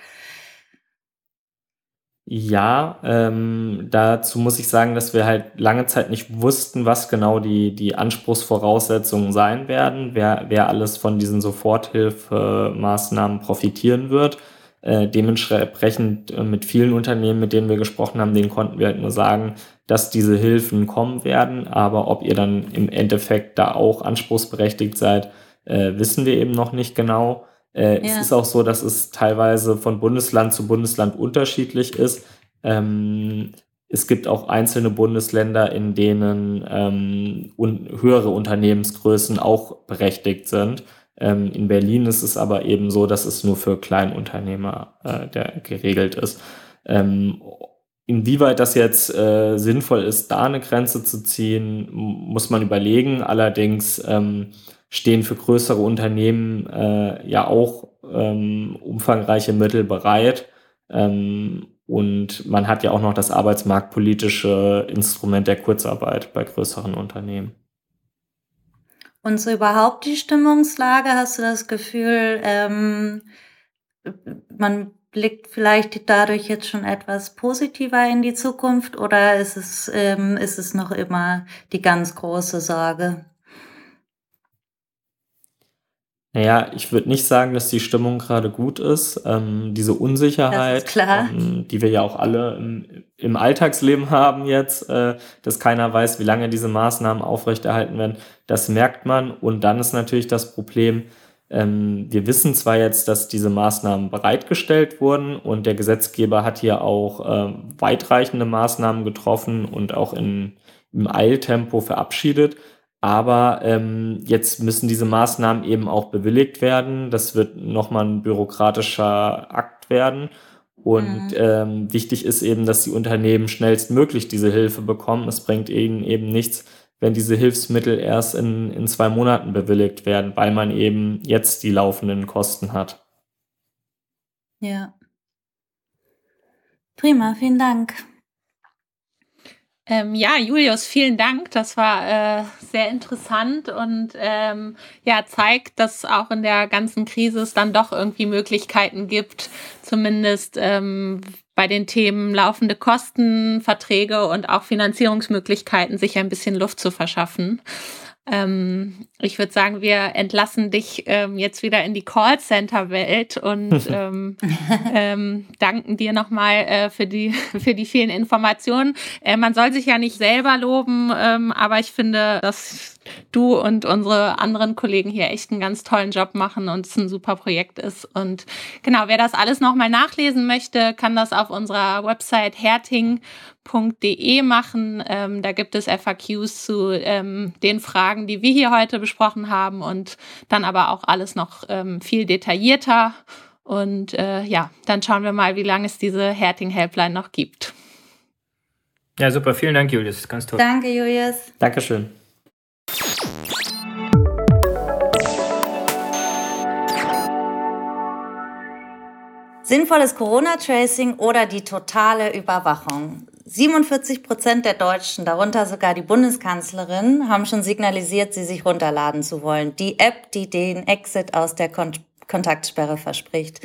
Ja, ähm, dazu muss ich sagen, dass wir halt lange Zeit nicht wussten, was genau die, die Anspruchsvoraussetzungen sein werden, wer, wer alles von diesen Soforthilfemaßnahmen profitieren wird. Äh, dementsprechend äh, mit vielen Unternehmen, mit denen wir gesprochen haben, denen konnten wir halt nur sagen, dass diese Hilfen kommen werden, aber ob ihr dann im Endeffekt da auch anspruchsberechtigt seid, äh, wissen wir eben noch nicht genau. Äh, ja. Es ist auch so, dass es teilweise von Bundesland zu Bundesland unterschiedlich ist. Ähm, es gibt auch einzelne Bundesländer, in denen ähm, un höhere Unternehmensgrößen auch berechtigt sind. Ähm, in Berlin ist es aber eben so, dass es nur für Kleinunternehmer äh, geregelt ist. Ähm, inwieweit das jetzt äh, sinnvoll ist, da eine Grenze zu ziehen, muss man überlegen. Allerdings ähm, stehen für größere Unternehmen äh, ja auch ähm, umfangreiche Mittel bereit. Ähm, und man hat ja auch noch das arbeitsmarktpolitische Instrument der Kurzarbeit bei größeren Unternehmen. Und so überhaupt die Stimmungslage, hast du das Gefühl, ähm, man blickt vielleicht dadurch jetzt schon etwas positiver in die Zukunft oder ist es, ähm, ist es noch immer die ganz große Sorge? Naja, ich würde nicht sagen, dass die Stimmung gerade gut ist. Ähm, diese Unsicherheit, ähm, die wir ja auch alle im, im Alltagsleben [LAUGHS] haben jetzt, äh, dass keiner weiß, wie lange diese Maßnahmen aufrechterhalten werden, das merkt man. Und dann ist natürlich das Problem, wir wissen zwar jetzt, dass diese Maßnahmen bereitgestellt wurden und der Gesetzgeber hat hier auch äh, weitreichende Maßnahmen getroffen und auch in, im Eiltempo verabschiedet. Aber ähm, jetzt müssen diese Maßnahmen eben auch bewilligt werden. Das wird nochmal ein bürokratischer Akt werden. Und mhm. ähm, wichtig ist eben, dass die Unternehmen schnellstmöglich diese Hilfe bekommen. Es bringt ihnen eben nichts, wenn diese Hilfsmittel erst in, in zwei Monaten bewilligt werden, weil man eben jetzt die laufenden Kosten hat. Ja. Prima, vielen Dank. Ähm, ja, Julius, vielen Dank. Das war äh, sehr interessant und ähm, ja, zeigt, dass auch in der ganzen Krise es dann doch irgendwie Möglichkeiten gibt, zumindest ähm, bei den Themen laufende Kosten, Verträge und auch Finanzierungsmöglichkeiten sich ein bisschen Luft zu verschaffen. Ähm, ich würde sagen, wir entlassen dich ähm, jetzt wieder in die Callcenter-Welt und [LAUGHS] ähm, ähm, danken dir nochmal äh, für, die, [LAUGHS] für die vielen Informationen. Äh, man soll sich ja nicht selber loben, ähm, aber ich finde, dass du und unsere anderen Kollegen hier echt einen ganz tollen Job machen und es ein super Projekt ist. Und genau, wer das alles nochmal nachlesen möchte, kann das auf unserer Website herting.de machen. Ähm, da gibt es FAQs zu ähm, den Fragen, die wir hier heute besprochen haben und dann aber auch alles noch ähm, viel detaillierter. Und äh, ja, dann schauen wir mal, wie lange es diese Herting-Helpline noch gibt. Ja, super. Vielen Dank, Julius. Ganz toll. Danke, Julius. Dankeschön. Sinnvolles Corona-Tracing oder die totale Überwachung. 47 Prozent der Deutschen, darunter sogar die Bundeskanzlerin, haben schon signalisiert, sie sich runterladen zu wollen. Die App, die den Exit aus der Kon Kontaktsperre verspricht.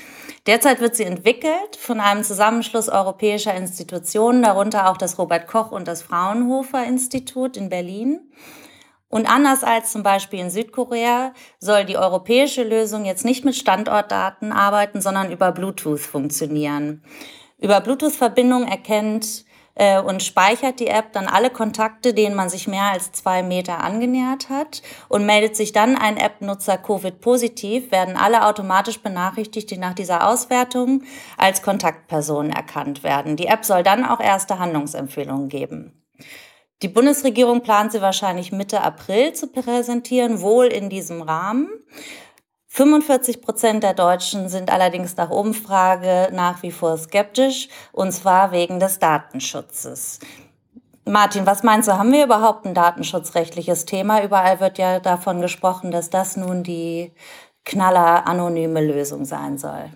Derzeit wird sie entwickelt von einem Zusammenschluss europäischer Institutionen, darunter auch das Robert Koch und das Fraunhofer Institut in Berlin. Und anders als zum Beispiel in Südkorea soll die europäische Lösung jetzt nicht mit Standortdaten arbeiten, sondern über Bluetooth funktionieren. Über Bluetooth-Verbindung erkennt äh, und speichert die App dann alle Kontakte, denen man sich mehr als zwei Meter angenähert hat und meldet sich dann ein App-Nutzer Covid-positiv, werden alle automatisch benachrichtigt, die nach dieser Auswertung als Kontaktpersonen erkannt werden. Die App soll dann auch erste Handlungsempfehlungen geben. Die Bundesregierung plant sie wahrscheinlich Mitte April zu präsentieren, wohl in diesem Rahmen. 45 Prozent der Deutschen sind allerdings nach Umfrage nach wie vor skeptisch, und zwar wegen des Datenschutzes. Martin, was meinst du, haben wir überhaupt ein datenschutzrechtliches Thema? Überall wird ja davon gesprochen, dass das nun die knaller anonyme Lösung sein soll.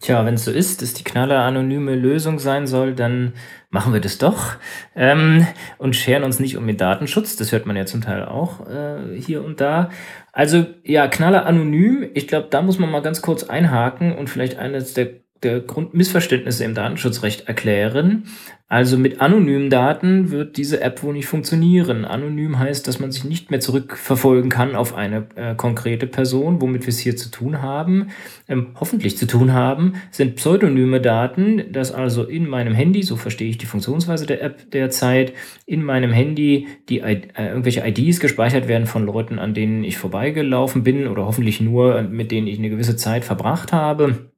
Tja, wenn es so ist, dass die knaller anonyme Lösung sein soll, dann machen wir das doch ähm, und scheren uns nicht um den Datenschutz. Das hört man ja zum Teil auch äh, hier und da. Also ja, knaller anonym. Ich glaube, da muss man mal ganz kurz einhaken und vielleicht eines der der Grundmissverständnisse im Datenschutzrecht erklären. Also mit anonymen Daten wird diese App wohl nicht funktionieren. Anonym heißt, dass man sich nicht mehr zurückverfolgen kann auf eine äh, konkrete Person. Womit wir es hier zu tun haben, ähm, hoffentlich zu tun haben, sind pseudonyme Daten, dass also in meinem Handy, so verstehe ich die Funktionsweise der App derzeit, in meinem Handy die äh, irgendwelche IDs gespeichert werden von Leuten, an denen ich vorbeigelaufen bin oder hoffentlich nur, mit denen ich eine gewisse Zeit verbracht habe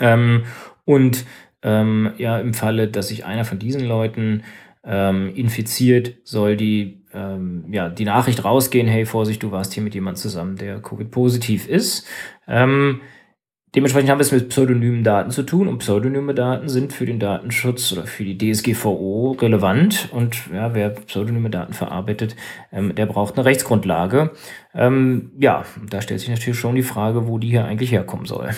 ähm, und ähm, ja, im Falle, dass sich einer von diesen Leuten ähm, infiziert, soll die, ähm, ja, die Nachricht rausgehen, hey, Vorsicht, du warst hier mit jemandem zusammen, der Covid-positiv ist. Ähm, dementsprechend haben wir es mit pseudonymen Daten zu tun und pseudonyme Daten sind für den Datenschutz oder für die DSGVO relevant und ja, wer pseudonyme Daten verarbeitet, ähm, der braucht eine Rechtsgrundlage. Ähm, ja, da stellt sich natürlich schon die Frage, wo die hier eigentlich herkommen soll.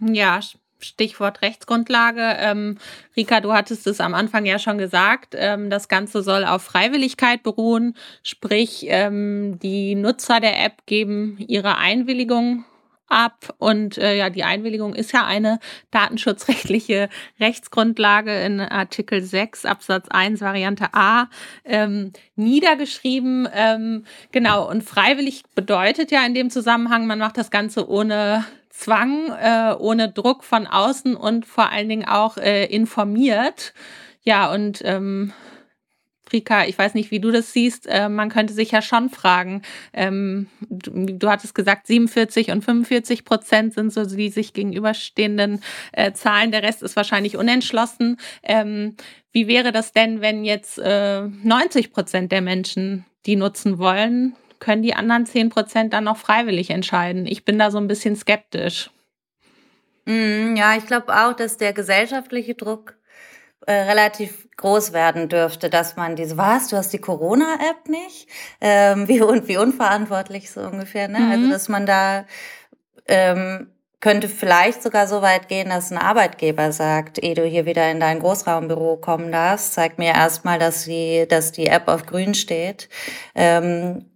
Ja, Stichwort Rechtsgrundlage. Ähm, Rika, du hattest es am Anfang ja schon gesagt. Ähm, das Ganze soll auf Freiwilligkeit beruhen, sprich ähm, die Nutzer der App geben ihre Einwilligung ab und äh, ja, die Einwilligung ist ja eine datenschutzrechtliche Rechtsgrundlage in Artikel 6 Absatz 1 Variante A ähm, niedergeschrieben. Ähm, genau, und freiwillig bedeutet ja in dem Zusammenhang, man macht das Ganze ohne Zwang, äh, ohne Druck von außen und vor allen Dingen auch äh, informiert. Ja, und ähm, Rika, ich weiß nicht, wie du das siehst. Äh, man könnte sich ja schon fragen. Ähm, du, du, hattest gesagt, 47 und 45 Prozent sind so die sich gegenüberstehenden äh, Zahlen. Der Rest ist wahrscheinlich unentschlossen. Ähm, wie wäre das denn, wenn jetzt äh, 90 Prozent der Menschen die nutzen wollen? Können die anderen 10 Prozent dann noch freiwillig entscheiden? Ich bin da so ein bisschen skeptisch. Mm, ja, ich glaube auch, dass der gesellschaftliche Druck äh, relativ groß werden dürfte, dass man diese, was, du hast die Corona-App nicht? Ähm, [LAUGHS] wie, wie unverantwortlich so ungefähr, ne? Also, mhm. Also, dass man da ähm, könnte vielleicht sogar so weit gehen, dass ein Arbeitgeber sagt, ehe du hier wieder in dein Großraumbüro kommen darfst, zeig mir erstmal, dass die, dass die App auf grün steht. Ähm,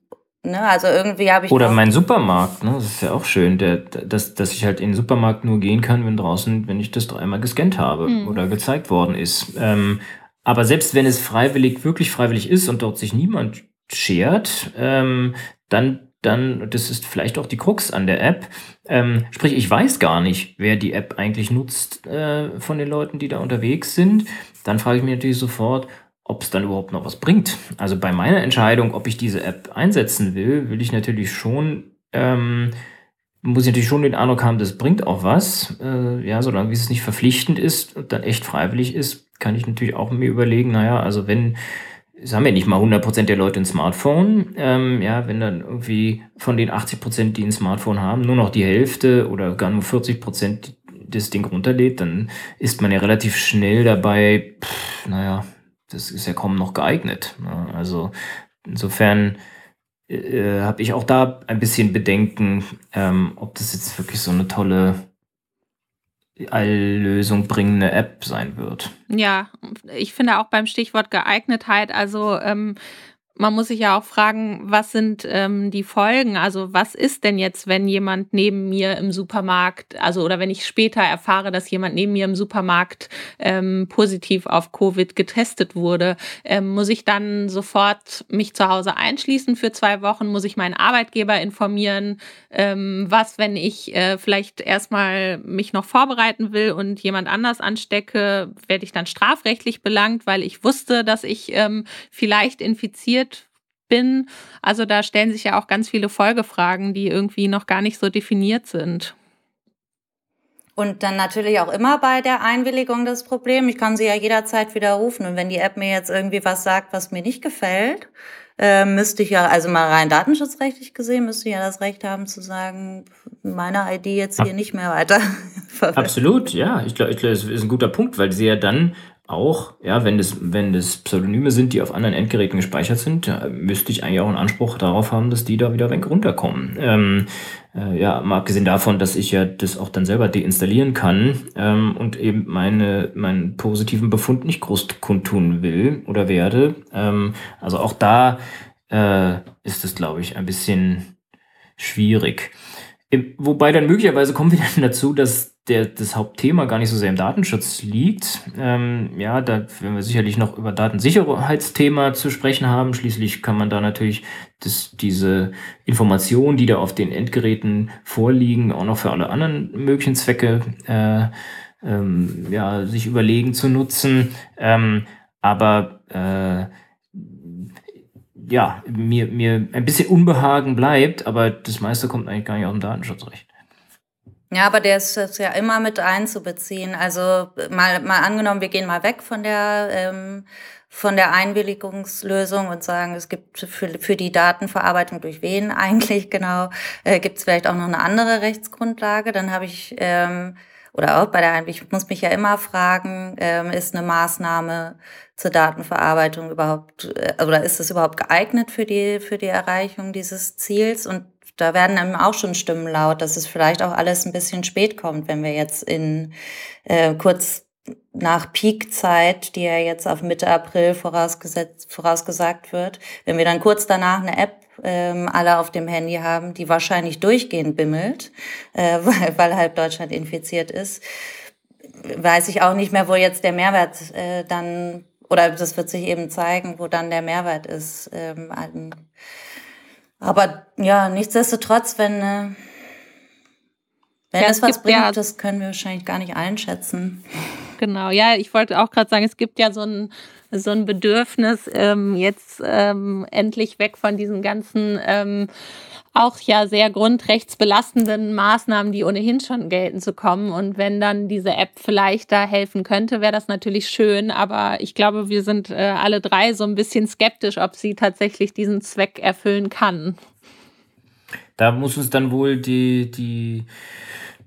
Ne, also irgendwie habe ich. Oder mein Supermarkt, ne? Das ist ja auch schön, der, dass, dass ich halt in den Supermarkt nur gehen kann, wenn draußen, wenn ich das dreimal gescannt habe mhm. oder gezeigt worden ist. Ähm, aber selbst wenn es freiwillig, wirklich freiwillig ist und dort sich niemand schert, ähm, dann dann, das ist vielleicht auch die Krux an der App. Ähm, sprich, ich weiß gar nicht, wer die App eigentlich nutzt äh, von den Leuten, die da unterwegs sind. Dann frage ich mich natürlich sofort, ob es dann überhaupt noch was bringt. Also bei meiner Entscheidung, ob ich diese App einsetzen will, will ich natürlich schon, ähm, muss ich natürlich schon den Eindruck haben, das bringt auch was. Äh, ja, solange es nicht verpflichtend ist und dann echt freiwillig ist, kann ich natürlich auch mir überlegen, naja, also wenn es haben ja nicht mal 100% der Leute ein Smartphone. Ähm, ja, wenn dann irgendwie von den 80%, die ein Smartphone haben, nur noch die Hälfte oder gar nur 40% das Ding runterlädt, dann ist man ja relativ schnell dabei, pff, naja, das ist ja kaum noch geeignet. Ne? Also insofern äh, habe ich auch da ein bisschen Bedenken, ähm, ob das jetzt wirklich so eine tolle Alllösung bringende App sein wird. Ja, ich finde auch beim Stichwort Geeignetheit, also ähm, man muss sich ja auch fragen, was sind ähm, die Folgen? Also was ist denn jetzt, wenn jemand neben mir im Supermarkt, also oder wenn ich später erfahre, dass jemand neben mir im Supermarkt ähm, positiv auf Covid getestet wurde, ähm, muss ich dann sofort mich zu Hause einschließen für zwei Wochen? Muss ich meinen Arbeitgeber informieren? Ähm, was, wenn ich äh, vielleicht erstmal mich noch vorbereiten will und jemand anders anstecke, werde ich dann strafrechtlich belangt, weil ich wusste, dass ich ähm, vielleicht infiziert bin. Also da stellen sich ja auch ganz viele Folgefragen, die irgendwie noch gar nicht so definiert sind. Und dann natürlich auch immer bei der Einwilligung das Problem. Ich kann sie ja jederzeit widerrufen. Und wenn die App mir jetzt irgendwie was sagt, was mir nicht gefällt, äh, müsste ich ja, also mal rein datenschutzrechtlich gesehen, müsste ich ja das Recht haben zu sagen, meine ID jetzt hier nicht mehr weiter. [LAUGHS] Absolut, ja. Ich glaube, glaub, das ist ein guter Punkt, weil sie ja dann auch, ja, wenn das, wenn das Pseudonyme sind, die auf anderen Endgeräten gespeichert sind, müsste ich eigentlich auch einen Anspruch darauf haben, dass die da wieder weg runterkommen. Ähm, äh, ja, mal abgesehen davon, dass ich ja das auch dann selber deinstallieren kann ähm, und eben meine, meinen positiven Befund nicht groß kundtun will oder werde. Ähm, also auch da äh, ist es, glaube ich, ein bisschen schwierig. Wobei dann möglicherweise kommen wir dann dazu, dass der, das Hauptthema gar nicht so sehr im Datenschutz liegt. Ähm, ja, da werden wir sicherlich noch über Datensicherheitsthema zu sprechen haben. Schließlich kann man da natürlich das, diese Informationen, die da auf den Endgeräten vorliegen, auch noch für alle anderen möglichen Zwecke äh, ähm, ja, sich überlegen zu nutzen. Ähm, aber äh, ja, mir, mir ein bisschen Unbehagen bleibt, aber das meiste kommt eigentlich gar nicht aus dem Datenschutzrecht. Ja, aber der ist ja immer mit einzubeziehen. Also mal, mal angenommen, wir gehen mal weg von der, ähm, von der Einwilligungslösung und sagen, es gibt für, für die Datenverarbeitung durch wen [LAUGHS] eigentlich genau, äh, gibt es vielleicht auch noch eine andere Rechtsgrundlage. Dann habe ich, ähm, oder auch bei der Einwilligung, ich muss mich ja immer fragen, ähm, ist eine Maßnahme zur Datenverarbeitung überhaupt, äh, oder ist es überhaupt geeignet für die, für die Erreichung dieses Ziels? Und da werden einem auch schon Stimmen laut, dass es vielleicht auch alles ein bisschen spät kommt, wenn wir jetzt in äh, kurz nach Peakzeit, die ja jetzt auf Mitte April vorausgesetzt, vorausgesagt wird, wenn wir dann kurz danach eine App ähm, alle auf dem Handy haben, die wahrscheinlich durchgehend bimmelt, äh, [LAUGHS] weil, weil halb Deutschland infiziert ist, weiß ich auch nicht mehr, wo jetzt der Mehrwert äh, dann, oder das wird sich eben zeigen, wo dann der Mehrwert ist. Ähm, aber ja, nichtsdestotrotz, wenn, äh, wenn ja, es was bringt, ja, das können wir wahrscheinlich gar nicht einschätzen. Genau, ja, ich wollte auch gerade sagen, es gibt ja so ein, so ein Bedürfnis, ähm, jetzt ähm, endlich weg von diesen ganzen ähm, auch ja sehr grundrechtsbelastenden Maßnahmen, die ohnehin schon gelten, zu kommen. Und wenn dann diese App vielleicht da helfen könnte, wäre das natürlich schön. Aber ich glaube, wir sind äh, alle drei so ein bisschen skeptisch, ob sie tatsächlich diesen Zweck erfüllen kann. Da muss uns dann wohl die, die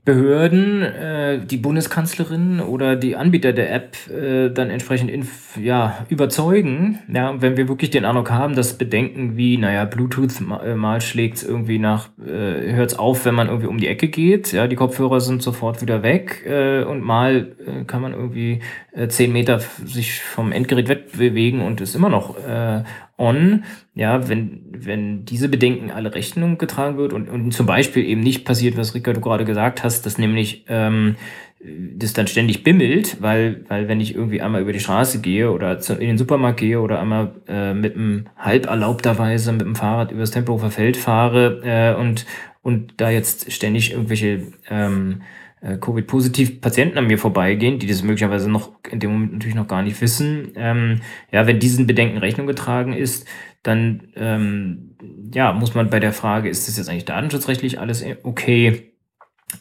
Behörden, äh, die Bundeskanzlerin oder die Anbieter der App äh, dann entsprechend inf ja, überzeugen. Ja, wenn wir wirklich den Eindruck haben, dass Bedenken wie, naja, Bluetooth mal, äh, mal schlägt irgendwie nach, äh, hört es auf, wenn man irgendwie um die Ecke geht. Ja, die Kopfhörer sind sofort wieder weg äh, und mal äh, kann man irgendwie äh, zehn Meter sich vom Endgerät wegbewegen und ist immer noch äh, on, ja, wenn, wenn diese Bedenken alle Rechnung getragen wird und, und zum Beispiel eben nicht passiert, was Rika du gerade gesagt hast, dass nämlich ähm, das dann ständig bimmelt, weil, weil wenn ich irgendwie einmal über die Straße gehe oder in den Supermarkt gehe oder einmal äh, mit einem halb erlaubterweise mit dem Fahrrad übers Tempelhofer Feld fahre äh, und, und da jetzt ständig irgendwelche ähm, äh, Covid-positiv Patienten an mir vorbeigehen, die das möglicherweise noch in dem Moment natürlich noch gar nicht wissen. Ähm, ja, wenn diesen Bedenken Rechnung getragen ist, dann ähm, ja, muss man bei der Frage, ist das jetzt eigentlich datenschutzrechtlich alles okay?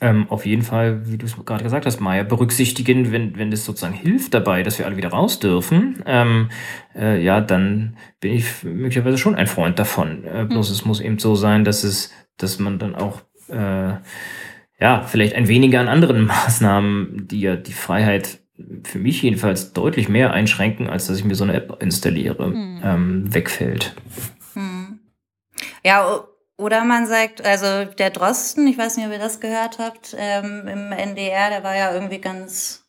ähm, auf jeden Fall, wie du es gerade gesagt hast, Maya, berücksichtigen, wenn, wenn das sozusagen hilft dabei, dass wir alle wieder raus dürfen, ähm, äh, ja, dann bin ich möglicherweise schon ein Freund davon. Äh, bloß mhm. es muss eben so sein, dass es, dass man dann auch äh, ja, vielleicht ein weniger an anderen [LAUGHS] Maßnahmen, die ja die Freiheit für mich jedenfalls deutlich mehr einschränken, als dass ich mir so eine App installiere, mhm. ähm, wegfällt. Mhm. Ja, oder man sagt, also der Drosten, ich weiß nicht, ob ihr das gehört habt, ähm, im NDR, der war ja irgendwie ganz,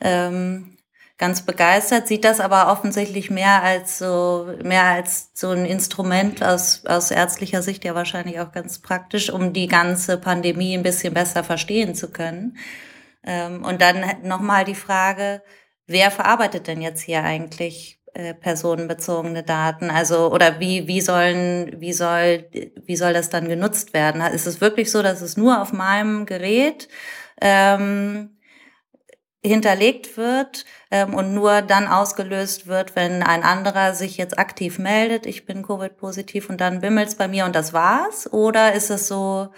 ähm, ganz begeistert, sieht das aber offensichtlich mehr als so, mehr als so ein Instrument aus, aus ärztlicher Sicht ja wahrscheinlich auch ganz praktisch, um die ganze Pandemie ein bisschen besser verstehen zu können. Ähm, und dann nochmal die Frage, wer verarbeitet denn jetzt hier eigentlich äh, personenbezogene Daten? Also, oder wie, wie sollen, wie soll, wie soll das dann genutzt werden? Ist es wirklich so, dass es nur auf meinem Gerät ähm, hinterlegt wird ähm, und nur dann ausgelöst wird, wenn ein anderer sich jetzt aktiv meldet, ich bin Covid-positiv und dann bimmelt's bei mir und das war's? Oder ist es so,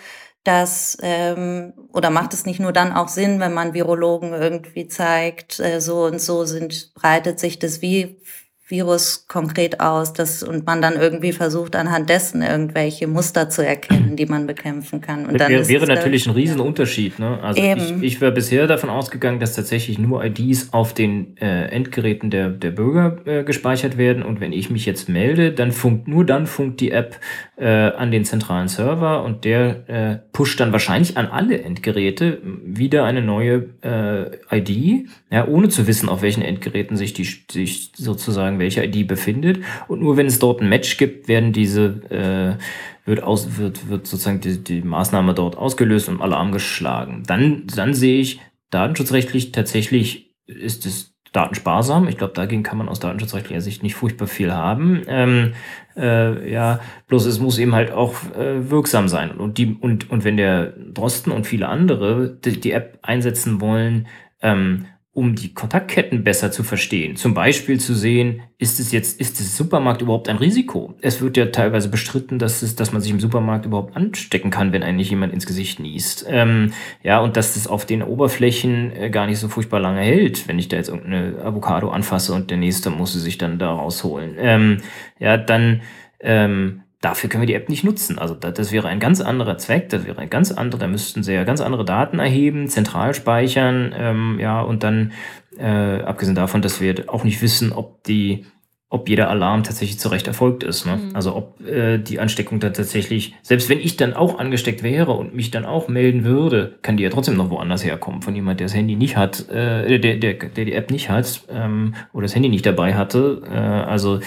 dass ähm, oder macht es nicht nur dann auch Sinn, wenn man Virologen irgendwie zeigt, äh, so und so sind breitet sich das wie Virus konkret aus das, und man dann irgendwie versucht, anhand dessen irgendwelche Muster zu erkennen, die man bekämpfen kann. Und dann wäre, wäre natürlich ein Riesenunterschied. Ne? Also Eben. ich, ich wäre bisher davon ausgegangen, dass tatsächlich nur IDs auf den äh, Endgeräten der, der Bürger äh, gespeichert werden und wenn ich mich jetzt melde, dann funkt nur dann funkt die App äh, an den zentralen Server und der äh, pusht dann wahrscheinlich an alle Endgeräte wieder eine neue äh, ID, ja, ohne zu wissen, auf welchen Endgeräten sich die sich sozusagen welche ID befindet. Und nur wenn es dort ein Match gibt, werden diese äh, wird aus wird wird sozusagen die, die Maßnahme dort ausgelöst und Alarm geschlagen. Dann dann sehe ich datenschutzrechtlich tatsächlich ist es datensparsam. Ich glaube, dagegen kann man aus datenschutzrechtlicher Sicht nicht furchtbar viel haben. Ähm, äh, ja, bloß es muss eben halt auch äh, wirksam sein. Und die und und wenn der Drosten und viele andere die, die App einsetzen wollen, ähm, um die Kontaktketten besser zu verstehen. Zum Beispiel zu sehen, ist es jetzt, ist das Supermarkt überhaupt ein Risiko? Es wird ja teilweise bestritten, dass es, dass man sich im Supermarkt überhaupt anstecken kann, wenn eigentlich jemand ins Gesicht niest. Ähm, ja, und dass das auf den Oberflächen äh, gar nicht so furchtbar lange hält, wenn ich da jetzt irgendeine Avocado anfasse und der nächste muss sie sich dann da rausholen. Ähm, ja, dann, ähm, dafür können wir die App nicht nutzen. Also das, wäre ein ganz anderer Zweck, das wäre ein ganz anderer, da müssten sie ja ganz andere Daten erheben, zentral speichern, ähm, ja, und dann, äh, abgesehen davon, dass wir auch nicht wissen, ob die, ob jeder Alarm tatsächlich zurecht erfolgt ist. Ne? Mhm. Also ob äh, die Ansteckung dann tatsächlich, selbst wenn ich dann auch angesteckt wäre und mich dann auch melden würde, kann die ja trotzdem noch woanders herkommen, von jemand, der das Handy nicht hat, äh, der, der, der die App nicht hat ähm, oder das Handy nicht dabei hatte. Äh, also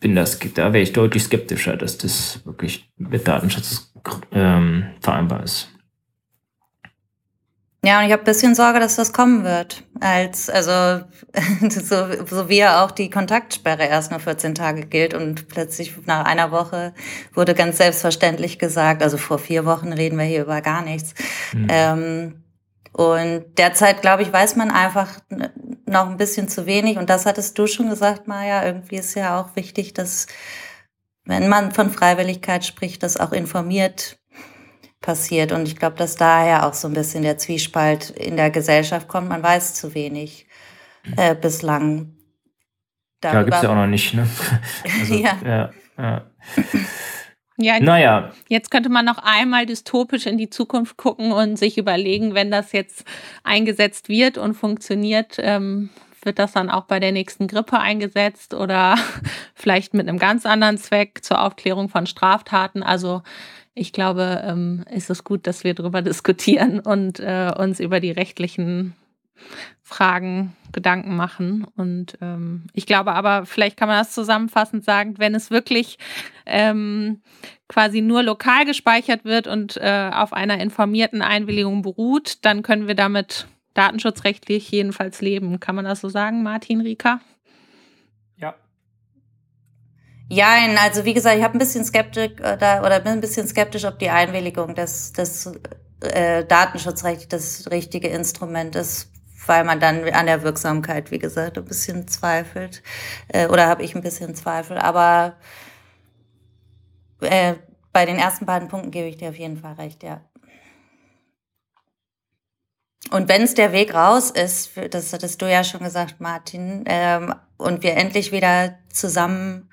bin das, da wäre ich deutlich skeptischer, dass das wirklich mit Datenschutz ähm, vereinbar ist. Ja, und ich habe ein bisschen Sorge, dass das kommen wird. Als, also, [LAUGHS] so, so wie ja auch die Kontaktsperre erst nur 14 Tage gilt und plötzlich nach einer Woche wurde ganz selbstverständlich gesagt, also vor vier Wochen reden wir hier über gar nichts. Mhm. Ähm, und derzeit, glaube ich, weiß man einfach noch ein bisschen zu wenig. Und das hattest du schon gesagt, Maja. Irgendwie ist ja auch wichtig, dass, wenn man von Freiwilligkeit spricht, das auch informiert passiert. Und ich glaube, dass daher auch so ein bisschen der Zwiespalt in der Gesellschaft kommt. Man weiß zu wenig äh, bislang. Darüber. Ja, gibt's ja auch noch nicht, ne? [LAUGHS] Also, [LAUGHS] ja. ja, ja. Ja, naja. Jetzt könnte man noch einmal dystopisch in die Zukunft gucken und sich überlegen, wenn das jetzt eingesetzt wird und funktioniert, ähm, wird das dann auch bei der nächsten Grippe eingesetzt oder [LAUGHS] vielleicht mit einem ganz anderen Zweck zur Aufklärung von Straftaten. Also ich glaube, ähm, ist es gut, dass wir darüber [LAUGHS] diskutieren und äh, uns über die rechtlichen Fragen Gedanken machen. Und ähm, ich glaube aber, vielleicht kann man das zusammenfassend sagen, wenn es wirklich ähm, quasi nur lokal gespeichert wird und äh, auf einer informierten Einwilligung beruht, dann können wir damit datenschutzrechtlich jedenfalls leben. Kann man das so sagen, Martin Rieker? Ja. Ja, also wie gesagt, ich habe ein bisschen skeptisch äh, oder bin ein bisschen skeptisch, ob die Einwilligung des, des äh, Datenschutzrechts das richtige Instrument ist, weil man dann an der Wirksamkeit, wie gesagt, ein bisschen zweifelt. Äh, oder habe ich ein bisschen Zweifel. Aber äh, bei den ersten beiden Punkten gebe ich dir auf jeden Fall recht, ja. Und wenn es der Weg raus ist, das hattest du ja schon gesagt, Martin, ähm, und wir endlich wieder zusammen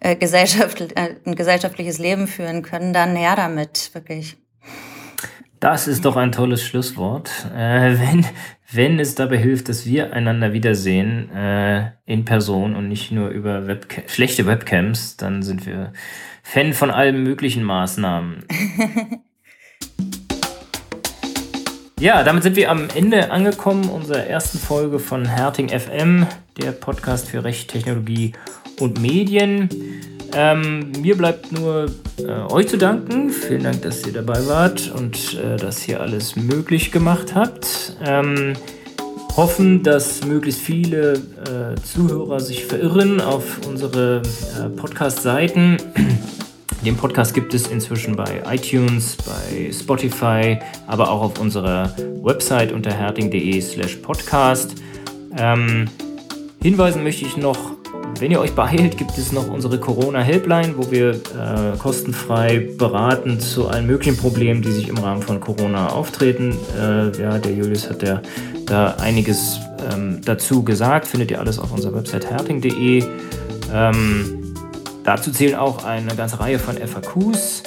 äh, gesellschaft, äh, ein gesellschaftliches Leben führen können, dann her damit, wirklich. Das ist doch ein tolles Schlusswort. Äh, wenn, wenn es dabei hilft, dass wir einander wiedersehen äh, in Person und nicht nur über Webca schlechte Webcams, dann sind wir Fan von allen möglichen Maßnahmen. [LAUGHS] ja, damit sind wir am Ende angekommen unserer ersten Folge von Herting FM, der Podcast für Recht, Technologie und Medien. Ähm, mir bleibt nur äh, euch zu danken. Vielen Dank, dass ihr dabei wart und äh, dass ihr alles möglich gemacht habt. Ähm, hoffen, dass möglichst viele äh, Zuhörer sich verirren auf unsere äh, Podcast-Seiten. [CLEARS THROAT] Den Podcast gibt es inzwischen bei iTunes, bei Spotify, aber auch auf unserer Website unter herting.de/slash podcast. Ähm, hinweisen möchte ich noch wenn ihr euch beeilt, gibt es noch unsere Corona-Helpline, wo wir äh, kostenfrei beraten zu allen möglichen Problemen, die sich im Rahmen von Corona auftreten. Äh, ja, der Julius hat ja da einiges ähm, dazu gesagt. Findet ihr alles auf unserer Website herting.de. Ähm, dazu zählen auch eine ganze Reihe von FAQs.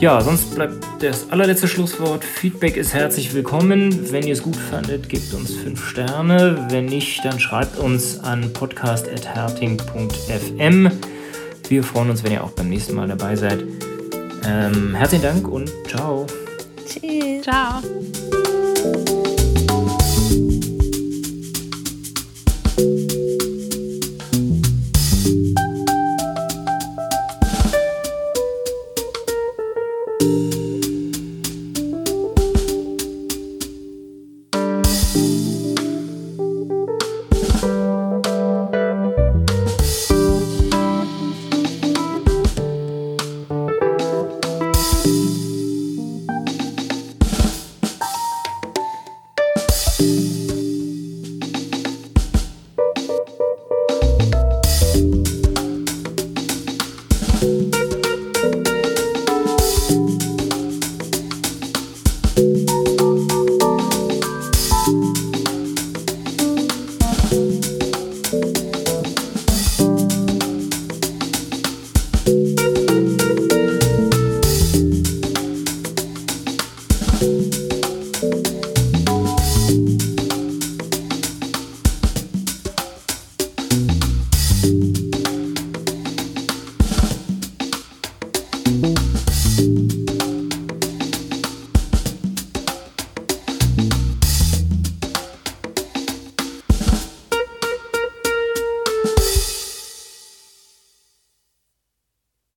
Ja, sonst bleibt das allerletzte Schlusswort. Feedback ist herzlich willkommen. Wenn ihr es gut fandet, gebt uns 5 Sterne. Wenn nicht, dann schreibt uns an podcast.herting.fm. Wir freuen uns, wenn ihr auch beim nächsten Mal dabei seid. Ähm, herzlichen Dank und ciao. Tschüss. Ciao.